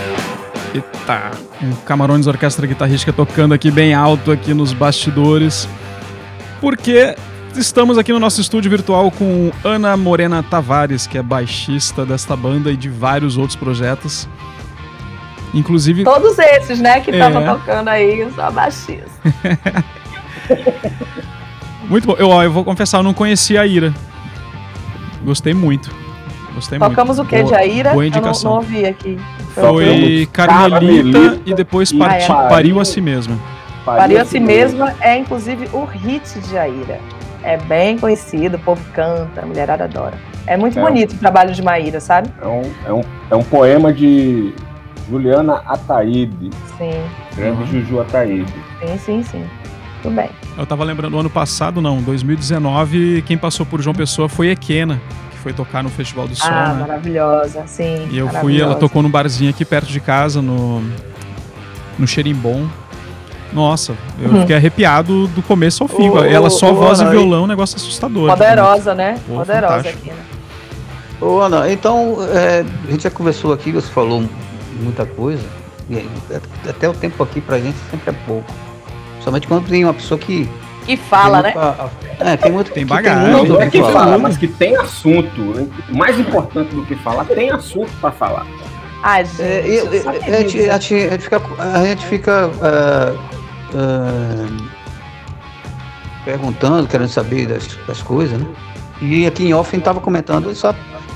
Eita, um Camarões Orquestra Guitarrística tocando aqui bem alto aqui nos bastidores. Porque estamos aqui no nosso estúdio virtual com Ana Morena Tavares, que é baixista desta banda e de vários outros projetos. Inclusive. Todos esses, né, que estavam é. tocando aí, eu sou baixista. muito bom. Eu, ó, eu vou confessar, eu não conhecia a Ira. Gostei muito. Gostei Tocamos muito. o que de Aira? Boa indicação. Eu não, não ouvi aqui. Foi, Carmelita, e depois parti, é. Pariu a Si Mesma. Pariu a Si Mesma é inclusive o hit de Aira. É bem conhecido, o povo canta, a mulherada adora. É muito é bonito um, o trabalho de Maíra, sabe? É um, é, um, é um poema de Juliana Ataíde. Sim. Grande uhum. Juju Ataíde. Sim, sim, sim. Tudo bem. Eu tava lembrando, ano passado, não, 2019, quem passou por João Pessoa foi Equena foi tocar no Festival do Sol. Ah, né? maravilhosa, sim. E eu fui, ela tocou num barzinho aqui perto de casa, no, no Xerimbom. Nossa, eu uhum. fiquei arrepiado do começo ao fim. ela só voz e violão, um negócio assustador. Poderosa, né? Pô, Poderosa aqui, né? Ô, Ana, então, é, a gente já conversou aqui, você falou muita coisa. E até o tempo aqui pra gente sempre é pouco. Somente quando tem uma pessoa que que fala, né? é, tem muito tem bagagem. Tem não é que fala, mas que tem assunto. Mais importante do que falar, tem assunto para falar. Ah, gente, é, a, gente, a, gente, fica, a gente fica uh, uh, perguntando, querendo saber das, das coisas, né? E aqui em off a gente estava comentando essa,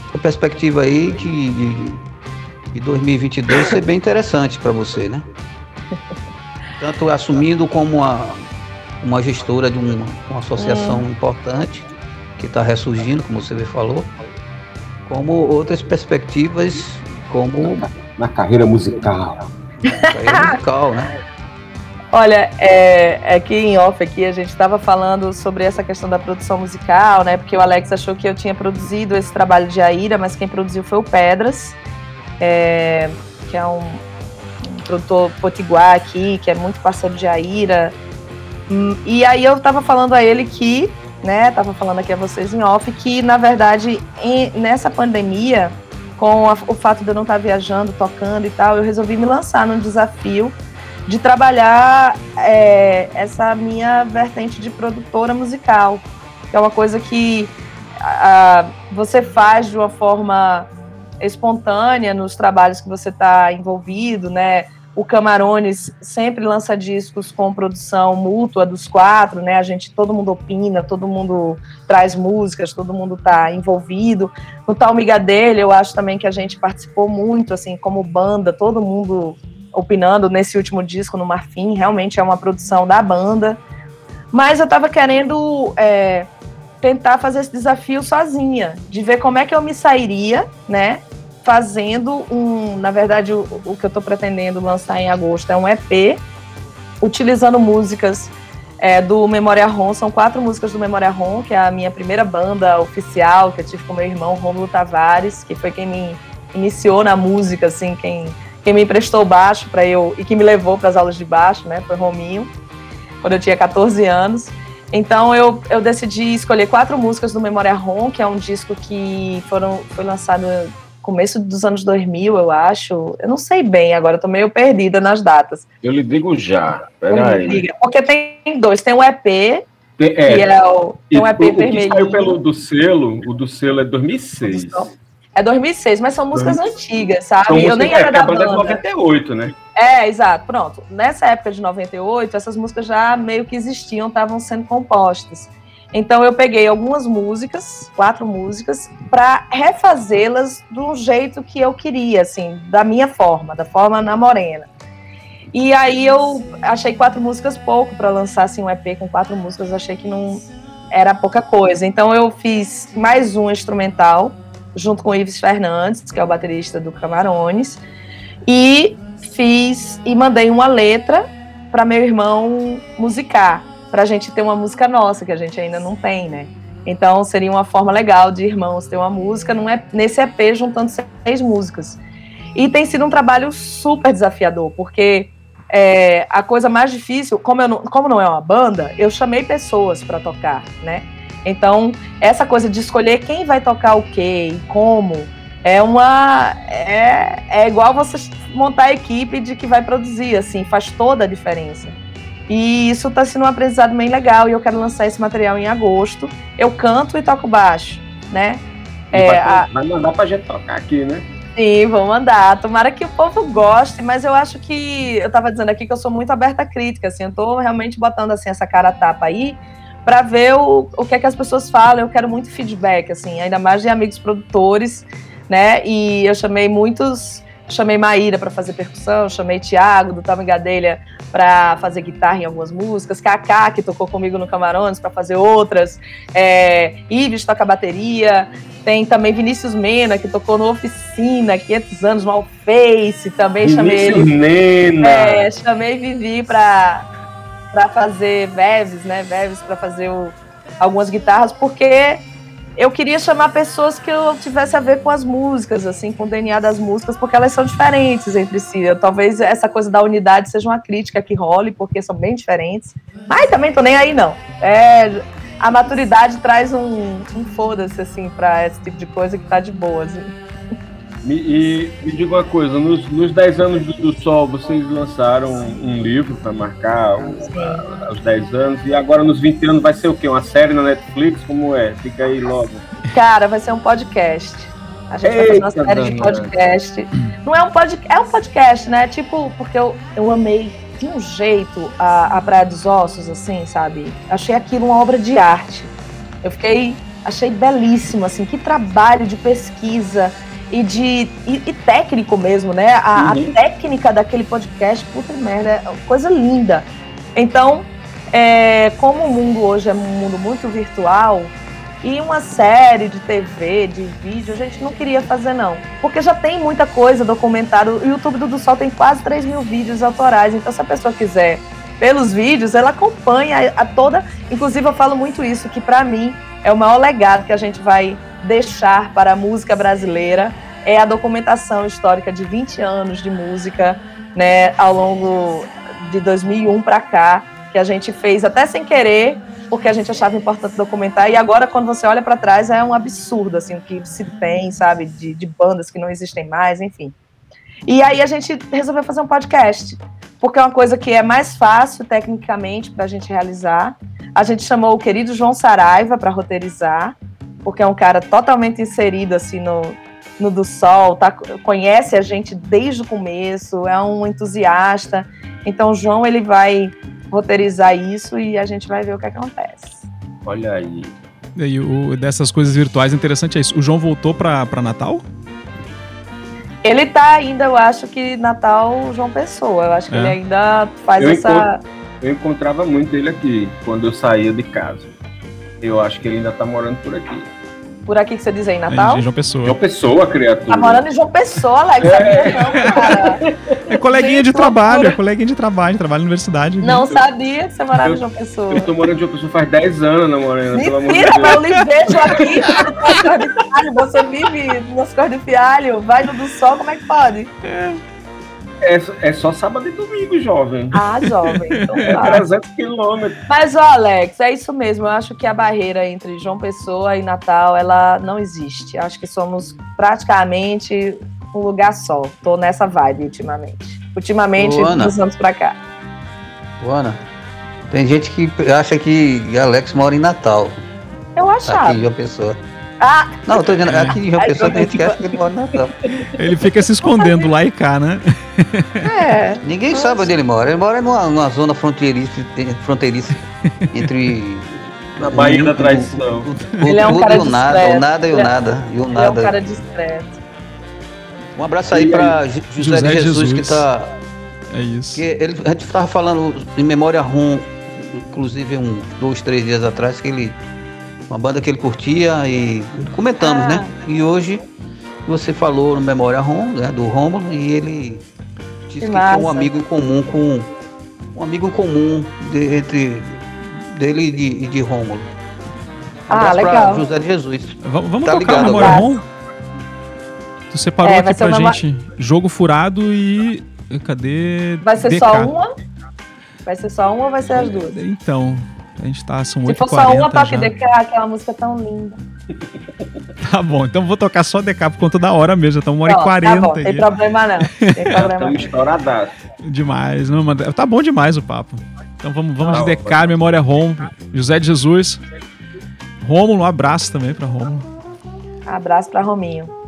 essa perspectiva aí que de, de 2022 ser bem interessante para você, né? Tanto assumindo como a uma gestora de uma, uma associação hum. importante que está ressurgindo, como você falou, como outras perspectivas, como na carreira musical. Na carreira musical, né? Olha, é, aqui é em off aqui a gente estava falando sobre essa questão da produção musical, né? Porque o Alex achou que eu tinha produzido esse trabalho de Aira, mas quem produziu foi o Pedras, é, que é um, um produtor potiguar aqui, que é muito parceiro de Aira. E aí eu tava falando a ele que né? Tava falando aqui a vocês em off que, na verdade, em, nessa pandemia, com a, o fato de eu não estar viajando, tocando e tal, eu resolvi me lançar num desafio de trabalhar é, essa minha vertente de produtora musical, que é uma coisa que a, você faz de uma forma espontânea nos trabalhos que você está envolvido, né? O Camarones sempre lança discos com produção mútua dos quatro, né? A gente, todo mundo opina, todo mundo traz músicas, todo mundo está envolvido. No Tal dele, eu acho também que a gente participou muito, assim, como banda, todo mundo opinando nesse último disco no Marfim, realmente é uma produção da banda. Mas eu estava querendo é, tentar fazer esse desafio sozinha, de ver como é que eu me sairia, né? Fazendo um, na verdade, o, o que eu estou pretendendo lançar em agosto é um EP, utilizando músicas é, do Memória Rom, são quatro músicas do Memória Rom, que é a minha primeira banda oficial que eu tive com meu irmão Romulo Tavares, que foi quem me iniciou na música, assim, quem, quem me emprestou baixo para eu e que me levou para as aulas de baixo, né? Foi Rominho, quando eu tinha 14 anos. Então eu, eu decidi escolher quatro músicas do Memória Rom, que é um disco que foram, foi lançado começo dos anos 2000, eu acho. Eu não sei bem agora, tô meio perdida nas datas. Eu lhe digo já. Peraí. Porque tem dois, tem o EP, tem, é, que é o, tem um EP o, vermelho. O que saiu pelo do selo, o do selo é 2006. É 2006, mas são músicas 2006. antigas, sabe? eu nem é, era da banda. É 98, né? É, exato, pronto. Nessa época de 98, essas músicas já meio que existiam, estavam sendo compostas. Então eu peguei algumas músicas, quatro músicas, para refazê-las do jeito que eu queria, assim, da minha forma, da forma na morena. E aí eu achei quatro músicas pouco para lançar assim um EP com quatro músicas, achei que não era pouca coisa. Então eu fiz mais um instrumental junto com o Ives Fernandes, que é o baterista do Camarones, e fiz e mandei uma letra para meu irmão musicar para a gente ter uma música nossa, que a gente ainda não tem, né? Então seria uma forma legal de irmãos ter uma música num EP, nesse EP juntando seis músicas. E tem sido um trabalho super desafiador, porque é, a coisa mais difícil, como, não, como não é uma banda, eu chamei pessoas para tocar, né? Então, essa coisa de escolher quem vai tocar o quê e como, é uma. É, é igual você montar a equipe de que vai produzir, assim, faz toda a diferença. E isso está sendo um aprendizado bem legal e eu quero lançar esse material em agosto. Eu canto e toco baixo, né? É, vai, a... vai mandar pra gente tocar aqui, né? Sim, vou mandar. Tomara que o povo goste, mas eu acho que eu estava dizendo aqui que eu sou muito aberta à crítica, assim, eu estou realmente botando assim essa cara tapa aí para ver o, o que é que as pessoas falam. Eu quero muito feedback, assim, ainda mais de amigos produtores, né? E eu chamei muitos chamei Maíra para fazer percussão, chamei Thiago do Tama Gadelha para fazer guitarra em algumas músicas, Kaká, que tocou comigo no Camarões, para fazer outras, é, Ives toca bateria, tem também Vinícius Mena, que tocou no Oficina, 500 anos no Alface, também Vinícius chamei ele. Mena! É, chamei Vivi para fazer Veves, né, Veves para fazer o, algumas guitarras, porque eu queria chamar pessoas que eu tivesse a ver com as músicas, assim, com o DNA das músicas, porque elas são diferentes entre si. Eu, talvez essa coisa da unidade seja uma crítica que role, porque são bem diferentes. Mas também tô nem aí, não. É, a maturidade traz um, um foda-se, assim, pra esse tipo de coisa que tá de boa, assim. Me, e me diga uma coisa, nos, nos 10 anos do, do, Sol, vocês lançaram um livro para marcar o, a, os 10 anos, e agora nos 20 anos vai ser o quê? Uma série na Netflix? Como é? Fica aí logo. Cara, vai ser um podcast. A gente Eita, vai fazer uma série de podcast. Não é um podcast, é um podcast, né? Tipo, porque eu, eu amei de um jeito a, a Praia dos Ossos, assim, sabe? Achei aquilo uma obra de arte. Eu fiquei, achei belíssimo, assim, que trabalho de pesquisa e de e, e técnico mesmo, né? A, uhum. a, técnica daquele podcast, puta merda, é coisa linda. Então, é, como o mundo hoje é um mundo muito virtual, e uma série de TV, de vídeo, a gente não queria fazer, não. Porque já tem muita coisa, documentário. O YouTube do, do Sol tem quase 3 mil vídeos autorais. Então, se a pessoa quiser pelos vídeos, ela acompanha a, a toda. Inclusive, eu falo muito isso, que para mim é o maior legado que a gente vai deixar para a música brasileira é a documentação histórica de 20 anos de música, né, ao longo de 2001 para cá, que a gente fez até sem querer, porque a gente achava importante documentar. E agora, quando você olha para trás, é um absurdo, assim, o que se tem, sabe, de, de bandas que não existem mais, enfim. E aí a gente resolveu fazer um podcast, porque é uma coisa que é mais fácil tecnicamente para a gente realizar. A gente chamou o querido João Saraiva para roteirizar, porque é um cara totalmente inserido assim no, no do Sol, tá, conhece a gente desde o começo, é um entusiasta. Então o João ele vai roteirizar isso e a gente vai ver o que acontece. Olha aí. E aí, o, dessas coisas virtuais, interessante é isso. O João voltou para Natal? Ele tá ainda, eu acho que Natal João Pessoa. Eu acho que é. ele ainda faz eu essa. Encontro, eu encontrava muito ele aqui quando eu saía de casa. Eu acho que ele ainda tá morando por aqui. Por aqui que você diz aí, Natal? É, João Pessoa. João Pessoa, criatura. Tá morando em João Pessoa, Alex. É. Sabia não, cara. É coleguinha de trabalho, é coleguinha de trabalho, trabalha na universidade. Não sabia que você morava eu, em João Pessoa. Eu tô morando em João Pessoa faz 10 anos, namorando. Mentira, pelo amor de Deus. mas eu lhe vejo aqui Você vive nas cores de fialho, vai no do sol, como é que pode? É. É, é só sábado e domingo, jovem. Ah, jovem. Então é 300 quilômetros. Mas, ó, Alex, é isso mesmo. Eu acho que a barreira entre João Pessoa e Natal, ela não existe. Acho que somos praticamente um lugar só. Tô nessa vibe ultimamente. Ultimamente, Luana. dos anos pra cá. Luana, tem gente que acha que Alex mora em Natal. Eu achava. Aqui, João Pessoa. Ah! Não, eu tô dizendo, aqui João Pessoa tem gente que acha que ele mora no Natal. Ele fica se escondendo lá e cá, né? É. Ninguém Nossa. sabe onde ele mora. Ele mora numa, numa zona fronteiriça, fronteiriça entre. Na Bahia da Traição. O, ele é um cara e o nada, o nada e o nada. E o nada. Ele é um cara discreto. Um abraço aí para José, José de Jesus, Jesus, que tá. É isso. Que ele, a gente estava falando em memória rum, inclusive um, dois, três dias atrás, que ele uma banda que ele curtia e comentamos, né? ah. né? E hoje você falou no Memória Rom, né, do Rômulo, e ele disse que, que tinha um amigo em comum com um amigo em comum de, entre dele e de, de Rômulo. Um ah, legal. José de Jesus. V vamos tá tocar o Memória Rom? Tu separou é, aqui pra gente jogo furado e cadê? Vai ser DK? só uma? Vai ser só uma ou vai ser as duas? Então, a gente tá, são 8 Se for só uma toque DK, aquela música tão linda. Tá bom, então vou tocar só DK por conta da hora mesmo, já estão 1 hora e 40. Tá bom, tem problema não. Tem problema Estamos Demais, não, mano, tá bom demais o papo. Então vamos, vamos de DK, Memória Rom, José de Jesus. Rômulo, um abraço também pra Rômulo. Abraço pra Rominho.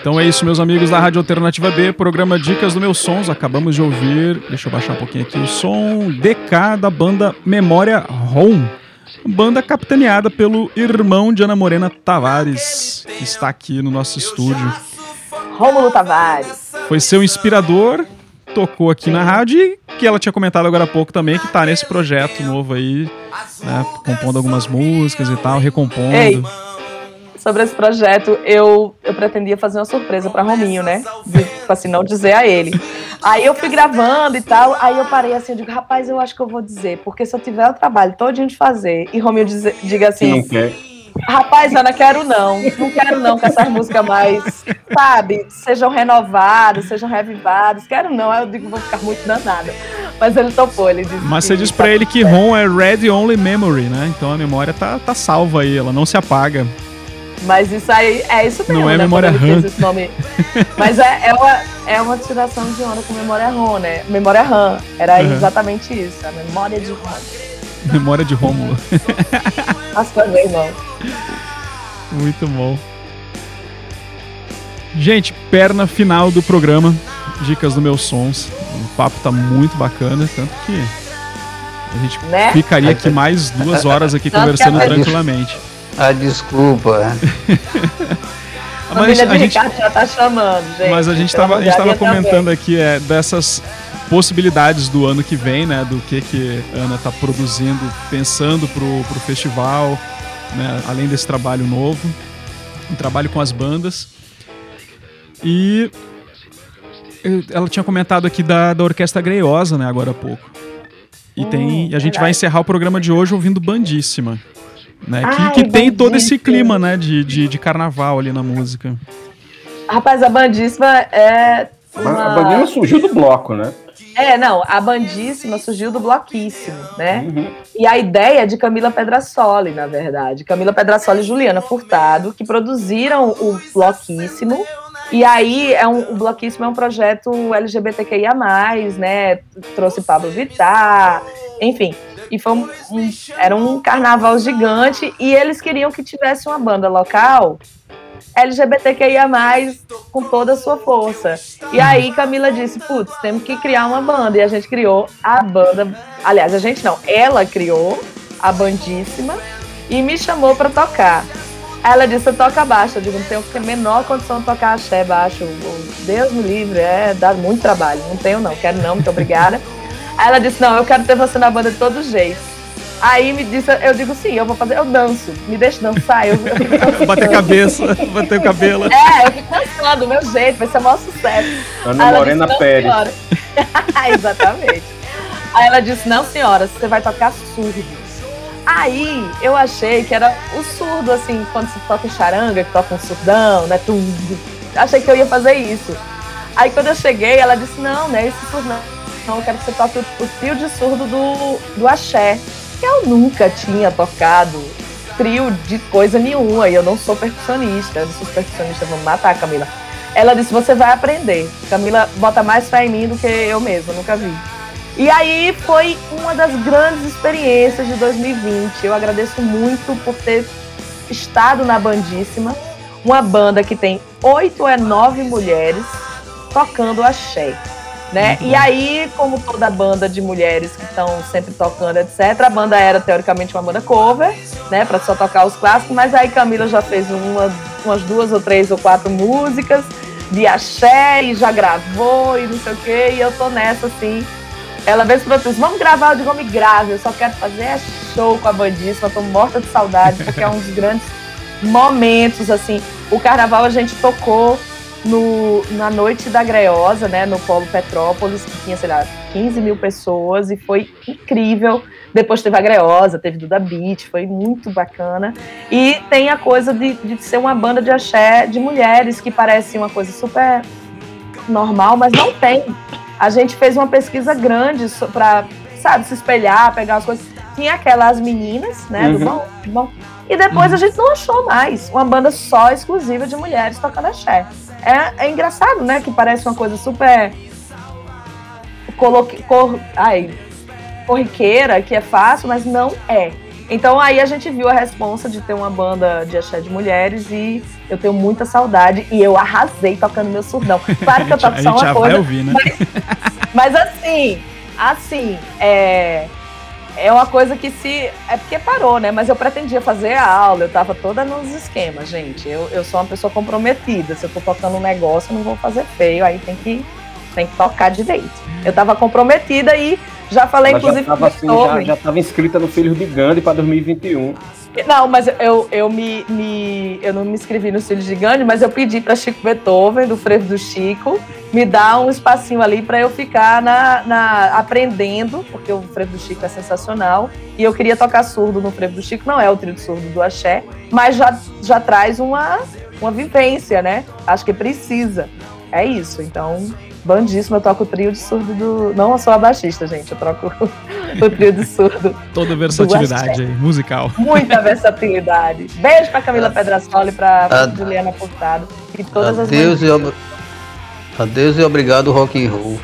Então é isso, meus amigos da Rádio Alternativa B, programa Dicas do Meus Sons. Acabamos de ouvir, deixa eu baixar um pouquinho aqui o som, DK da banda Memória Home. Banda capitaneada pelo irmão de Ana Morena Tavares, que está aqui no nosso estúdio. Rômulo Tavares. Foi seu inspirador, tocou aqui na rádio e que ela tinha comentado agora há pouco também, que está nesse projeto novo aí, né, compondo algumas músicas e tal, recompondo. Ei sobre esse projeto, eu, eu pretendia fazer uma surpresa para Rominho, né? De, tipo assim, não dizer a ele. Aí eu fui gravando e tal, aí eu parei assim, eu digo, rapaz, eu acho que eu vou dizer, porque se eu tiver o trabalho todinho de fazer, e Rominho diz, diga assim, rapaz, Ana, quero não, não quero não que essas músicas mais, sabe, sejam renovadas, sejam revivadas, quero não, aí eu digo, vou ficar muito danada. Mas ele topou, ele disse. Mas você diz pra tá ele que ROM é Red Only Memory, né? Então a memória tá, tá salva aí, ela não se apaga. Mas isso aí é isso mesmo. Não é né, memória RAM. Mas é, é, uma, é uma tiração de onda com memória RAM, né? Memória RAM. Era uhum. exatamente isso. A memória de RAM. Memória de Rômulo. As também, irmão. Muito bom. Gente, perna final do programa. Dicas do meus sons. O papo tá muito bacana, tanto que a gente né? ficaria aqui mais duas horas aqui conversando tranquilamente. Ah, desculpa. mas a, a gente já tá chamando, gente. Mas a gente estava a gente tava comentando aqui é, dessas possibilidades do ano que vem, né? Do que que Ana está produzindo, pensando pro, pro festival, né? Além desse trabalho novo, um trabalho com as bandas. E ela tinha comentado aqui da, da Orquestra Greiosa, né? Agora há pouco. E hum, tem, a gente verdade. vai encerrar o programa de hoje ouvindo Bandíssima né? Ai, que, que tem todo esse clima, né, de, de, de, carnaval ali na música. Rapaz, a Bandíssima é. Uma... A Bandíssima surgiu do bloco, né? É, não, a Bandíssima surgiu do Bloquíssimo, né? Uhum. E a ideia é de Camila Pedrasoli, na verdade. Camila Pedrasoli e Juliana Furtado, que produziram o Bloquíssimo. E aí, é um, o Bloquíssimo é um projeto LGBTQIA, né? Trouxe Pablo Vittar, enfim. E foi um, um, era um carnaval gigante e eles queriam que tivesse uma banda local LGBTQIA+, com toda a sua força. E aí Camila disse, putz, temos que criar uma banda. E a gente criou a banda, aliás, a gente não, ela criou a bandíssima e me chamou para tocar. Ela disse, toca baixo. Eu digo, não tenho a menor condição de tocar axé baixo. Deus me livre, é, dá muito trabalho. Não tenho não, quero não, muito obrigada. Aí ela disse, não, eu quero ter você na banda de todo jeito. Aí me disse, eu digo sim, eu vou fazer, eu danço, me deixa dançar. Eu, eu bater cabeça, bater o cabelo. É, eu fico dançando do meu jeito, vai ser o maior sucesso. Ana Morena disse, Pérez. Exatamente. Aí ela disse, não senhora, você vai tocar surdo. Aí eu achei que era o surdo, assim, quando se toca em charanga, que toca um surdão, né? Tudo. Achei que eu ia fazer isso. Aí quando eu cheguei, ela disse, não, né? Esse surdo não então eu quero que você toque o, o trio de surdo do, do axé. Que eu nunca tinha tocado trio de coisa nenhuma. E eu não sou percussionista. Se os percussionistas vão matar a Camila. Ela disse: Você vai aprender. Camila bota mais fé em mim do que eu mesma, nunca vi. E aí foi uma das grandes experiências de 2020. Eu agradeço muito por ter estado na Bandíssima, uma banda que tem oito ou nove mulheres tocando axé. Né? E aí, como toda banda de mulheres que estão sempre tocando, etc., a banda era teoricamente uma banda cover, né? Para só tocar os clássicos, mas aí Camila já fez uma, umas duas ou três ou quatro músicas de axé e já gravou e não sei o quê, e eu tô nessa assim. Ela veio para disse, vamos gravar, eu digo, me grave, eu só quero fazer show com a bandíssima, tô morta de saudade, porque é um dos grandes momentos, assim. O carnaval a gente tocou no, na noite da Greosa, né, no Polo Petrópolis, que tinha, sei lá, 15 mil pessoas, e foi incrível. Depois teve a Greosa, teve Duda Beat, foi muito bacana. E tem a coisa de, de ser uma banda de axé de mulheres, que parece uma coisa super normal, mas não tem. A gente fez uma pesquisa grande para, sabe, se espelhar, pegar as coisas. Tinha aquelas meninas, né, uhum. do bom, bom. E depois uhum. a gente não achou mais uma banda só exclusiva de mulheres tocando axé. É, é engraçado, né? Que parece uma coisa super. Coloque, cor, ai, corriqueira, que é fácil, mas não é. Então aí a gente viu a responsa de ter uma banda de axé de mulheres e eu tenho muita saudade e eu arrasei tocando meu surdão. Claro que eu toco só uma coisa. Ouvir, né? mas, mas assim, assim, é, é uma coisa que se. É porque parou, né? Mas eu pretendia fazer a aula, eu tava toda nos esquemas, gente. Eu, eu sou uma pessoa comprometida. Se eu tô tocando um negócio, eu não vou fazer feio, aí tem que, tem que tocar direito. Eu tava comprometida e já falei, Ela inclusive, já tava, assim, já, já tava inscrita no Filhos de Gandhi para 2021. Não, mas eu, eu, me, me, eu não me inscrevi no Filhos de Gandhi, mas eu pedi para Chico Beethoven, do Frevo do Chico, me dar um espacinho ali para eu ficar na, na, aprendendo, porque o Frevo do Chico é sensacional. E eu queria tocar surdo no Frevo do Chico, não é o trio surdo do axé, mas já, já traz uma, uma vivência, né? Acho que precisa. É isso. Então, bandíssimo, eu toco o trio de surdo do. Não sou a baixista, gente, eu troco o trio de surdo. Toda versatilidade musical. Muita versatilidade. Beijo pra Camila Pedrasoli, pra, pra Juliana Furtado e todas Adeus as. E Adeus e obrigado, rock and roll.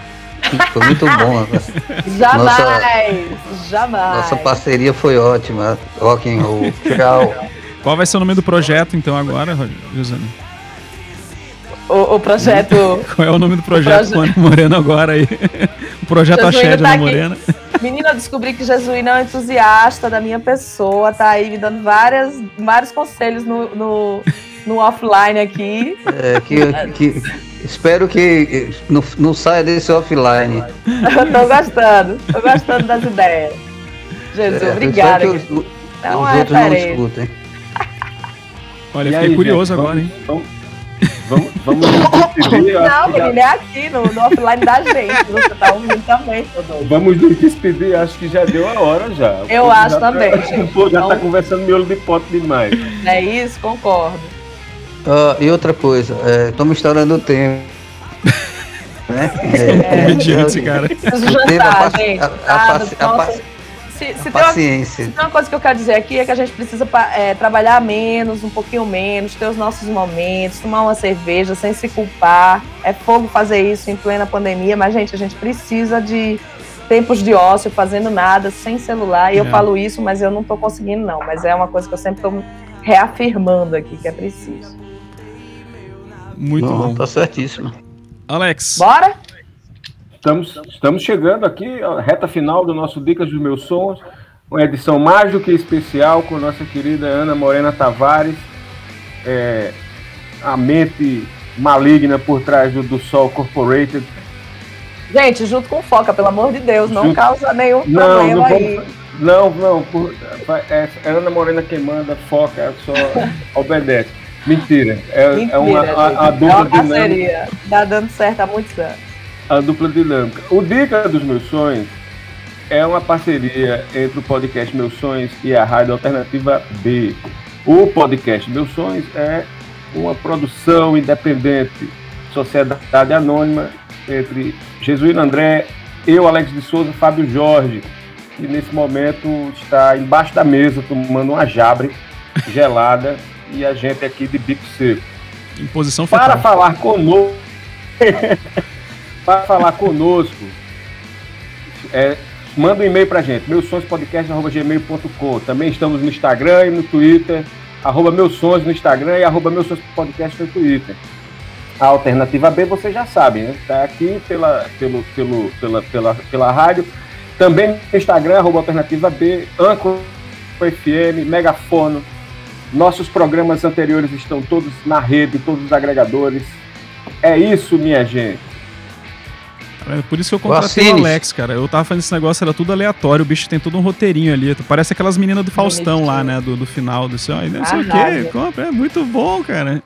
Foi muito bom. Né? jamais, nossa, jamais. Nossa parceria foi ótima, rock and roll. Tchau. Qual vai ser o nome do projeto então agora, Josane? O, o projeto. Qual é o nome do projeto proje... Moreno agora aí? O projeto Axé de tá Morena. Menina, eu descobri que Jesuína é um entusiasta da minha pessoa, tá aí me dando várias, vários conselhos no, no, no offline aqui. É, que, que, espero que não, não saia desse offline. eu tô gostando, tô gostando das ideias. Jesus, é, obrigada. Os, os, não os é outros não escutem. Olha, fiquei aí, curioso gente, agora, hein? Vamos, Vamos, vamos despedir. Não, menino, já... é aqui no, no offline da gente. Você tá ouvindo também, Rodolfo. Vamos nos despedir, acho que já deu a hora já. Eu acho tá- também, tá, gente. Povo já tá então... tá conversando miolo de pote demais. É isso, concordo. Uh, e outra coisa, estamos é, estourando o tempo. né? É, é, Comediante esse cara. Jantar, gente. A, a, se, se, tem uma, se, tem uma, coisa que eu quero dizer aqui é que a gente precisa é, trabalhar menos, um pouquinho menos, ter os nossos momentos, tomar uma cerveja sem se culpar. É fogo fazer isso em plena pandemia, mas, gente, a gente precisa de tempos de ócio, fazendo nada, sem celular. E é. eu falo isso, mas eu não estou conseguindo, não. Mas é uma coisa que eu sempre estou reafirmando aqui que é preciso. Muito não, bom. Tá certíssimo. Alex. Bora? Estamos, estamos chegando aqui, a reta final do nosso Dicas dos Meus Sons, uma edição mais do que especial com nossa querida Ana Morena Tavares, é, a mente maligna por trás do, do Sol Corporated. Gente, junto com Foca, pelo amor de Deus, não junto... causa nenhum não, problema não aí. Não, não, por, é, é Ana Morena quem manda, Foca só obedece. Mentira. É, Mentira, é uma, a, a dupla é uma parceria. Dinâmica. Tá dando certo há muitos anos a dupla dinâmica. O Dica dos Meus Sonhos é uma parceria entre o podcast Meus Sonhos e a Rádio Alternativa B. O podcast Meus Sonhos é uma produção independente, sociedade anônima entre Jesuíno André, eu, Alex de Souza, Fábio Jorge, que nesse momento está embaixo da mesa tomando uma jabre gelada e a gente aqui de bico seco. Em posição fetal. Para falar conosco. para falar conosco, é, manda um e-mail para a gente, meusonspodcast.gmail.com. Também estamos no Instagram e no Twitter, arroba no Instagram e arroba no Twitter. A alternativa B você já sabe, né? Está aqui pela, pelo, pelo, pela, pela, pela rádio. Também no Instagram, arroba alternativa B, Anco FM, Megafono. Nossos programas anteriores estão todos na rede, todos os agregadores. É isso, minha gente. É por isso que eu contratei o Alex, cara. Eu tava fazendo esse negócio, era tudo aleatório. O bicho tem todo um roteirinho ali. Parece aquelas meninas do Faustão lá, né? Do, do final do seu. Não sei o quê. Compra, é muito bom, cara.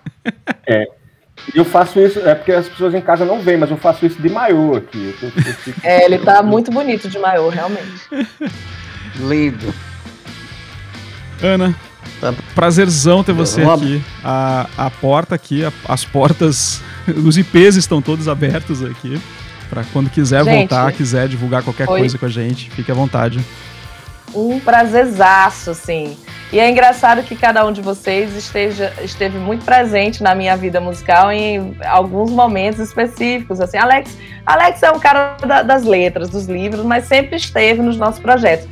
É. Eu faço isso, é porque as pessoas em casa não veem, mas eu faço isso de maiô aqui. Eu tô, eu fico... É, ele tá muito bonito de maiô, realmente. Lindo. Ana, tá. prazerzão ter você aqui. A, a porta aqui, a, as portas, os IPs estão todos abertos aqui. Para quando quiser gente, voltar, quiser divulgar qualquer coisa com a gente, fique à vontade. Um prazerzaço, assim. E é engraçado que cada um de vocês esteja, esteve muito presente na minha vida musical em alguns momentos específicos. Assim, Alex, Alex é um cara da, das letras, dos livros, mas sempre esteve nos nossos projetos.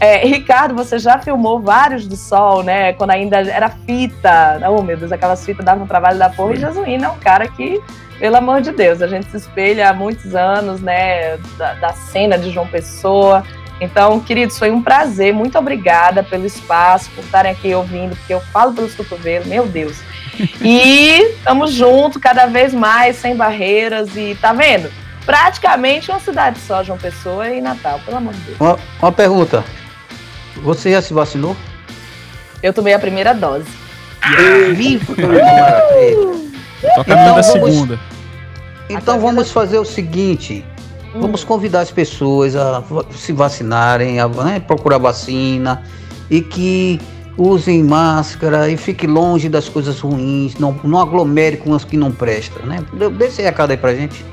É, Ricardo, você já filmou vários do Sol, né? Quando ainda era fita. Oh, meu Deus, aquelas fitas davam um trabalho da porra. E Jesuíno é um cara que, pelo amor de Deus, a gente se espelha há muitos anos, né? Da, da cena de João Pessoa. Então, queridos, foi um prazer. Muito obrigada pelo espaço, por estarem aqui ouvindo, porque eu falo pelos cotovelos, meu Deus. E estamos juntos cada vez mais, sem barreiras. E tá vendo? Praticamente uma cidade só, João Pessoa e Natal, pelo amor de Deus. Uma, uma pergunta. Você já se vacinou? Eu tomei a primeira dose. Vivo! Só caminho da segunda. Então vamos fazer o seguinte. Vamos convidar as pessoas a se vacinarem, a né, procurar vacina e que usem máscara e fique longe das coisas ruins, não, não aglomere com as que não prestam, né? Dê esse recado aí pra gente.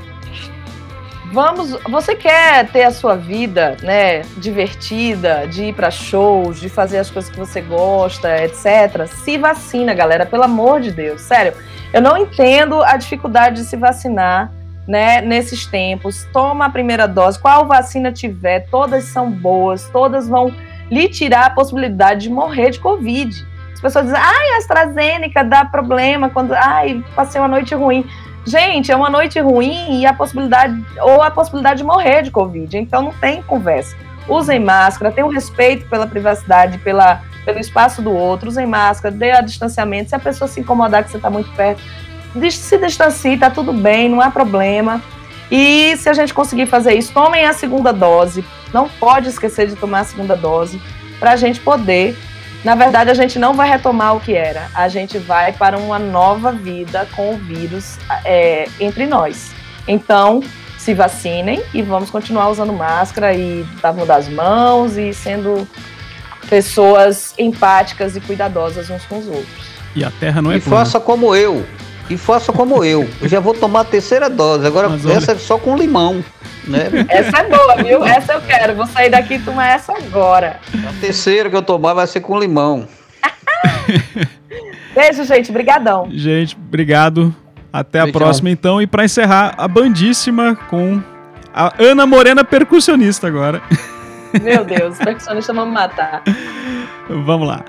Vamos, você quer ter a sua vida, né, divertida, de ir para shows, de fazer as coisas que você gosta, etc. Se vacina, galera, pelo amor de Deus, sério. Eu não entendo a dificuldade de se vacinar né, nesses tempos. Toma a primeira dose, qual vacina tiver, todas são boas, todas vão lhe tirar a possibilidade de morrer de Covid. As pessoas dizem, ai, AstraZeneca dá problema quando, ai, passei uma noite ruim. Gente, é uma noite ruim e a possibilidade, ou a possibilidade de morrer de Covid. Então não tem conversa. Usem máscara, tenham respeito pela privacidade, pela, pelo espaço do outro, usem máscara, dê a distanciamento. Se a pessoa se incomodar que você está muito perto, se distancie, tá tudo bem, não há problema. E se a gente conseguir fazer isso, tomem a segunda dose. Não pode esquecer de tomar a segunda dose para a gente poder. Na verdade, a gente não vai retomar o que era. A gente vai para uma nova vida com o vírus é, entre nós. Então, se vacinem e vamos continuar usando máscara e lavando as mãos e sendo pessoas empáticas e cuidadosas uns com os outros. E a Terra não é E faça como eu. E faça como eu. Eu já vou tomar a terceira dose. Agora Mas essa olha- é só com limão. Né? Essa é boa, viu? Essa eu quero. Vou sair daqui e tomar essa agora. A terceira que eu tomar vai ser com limão. Beijo, gente. Brigadão. Gente, obrigado. Até a próxima, então. E pra encerrar, a bandíssima com a Ana Morena percussionista agora. Meu Deus, os percussionistas vão me matar. Vamos lá.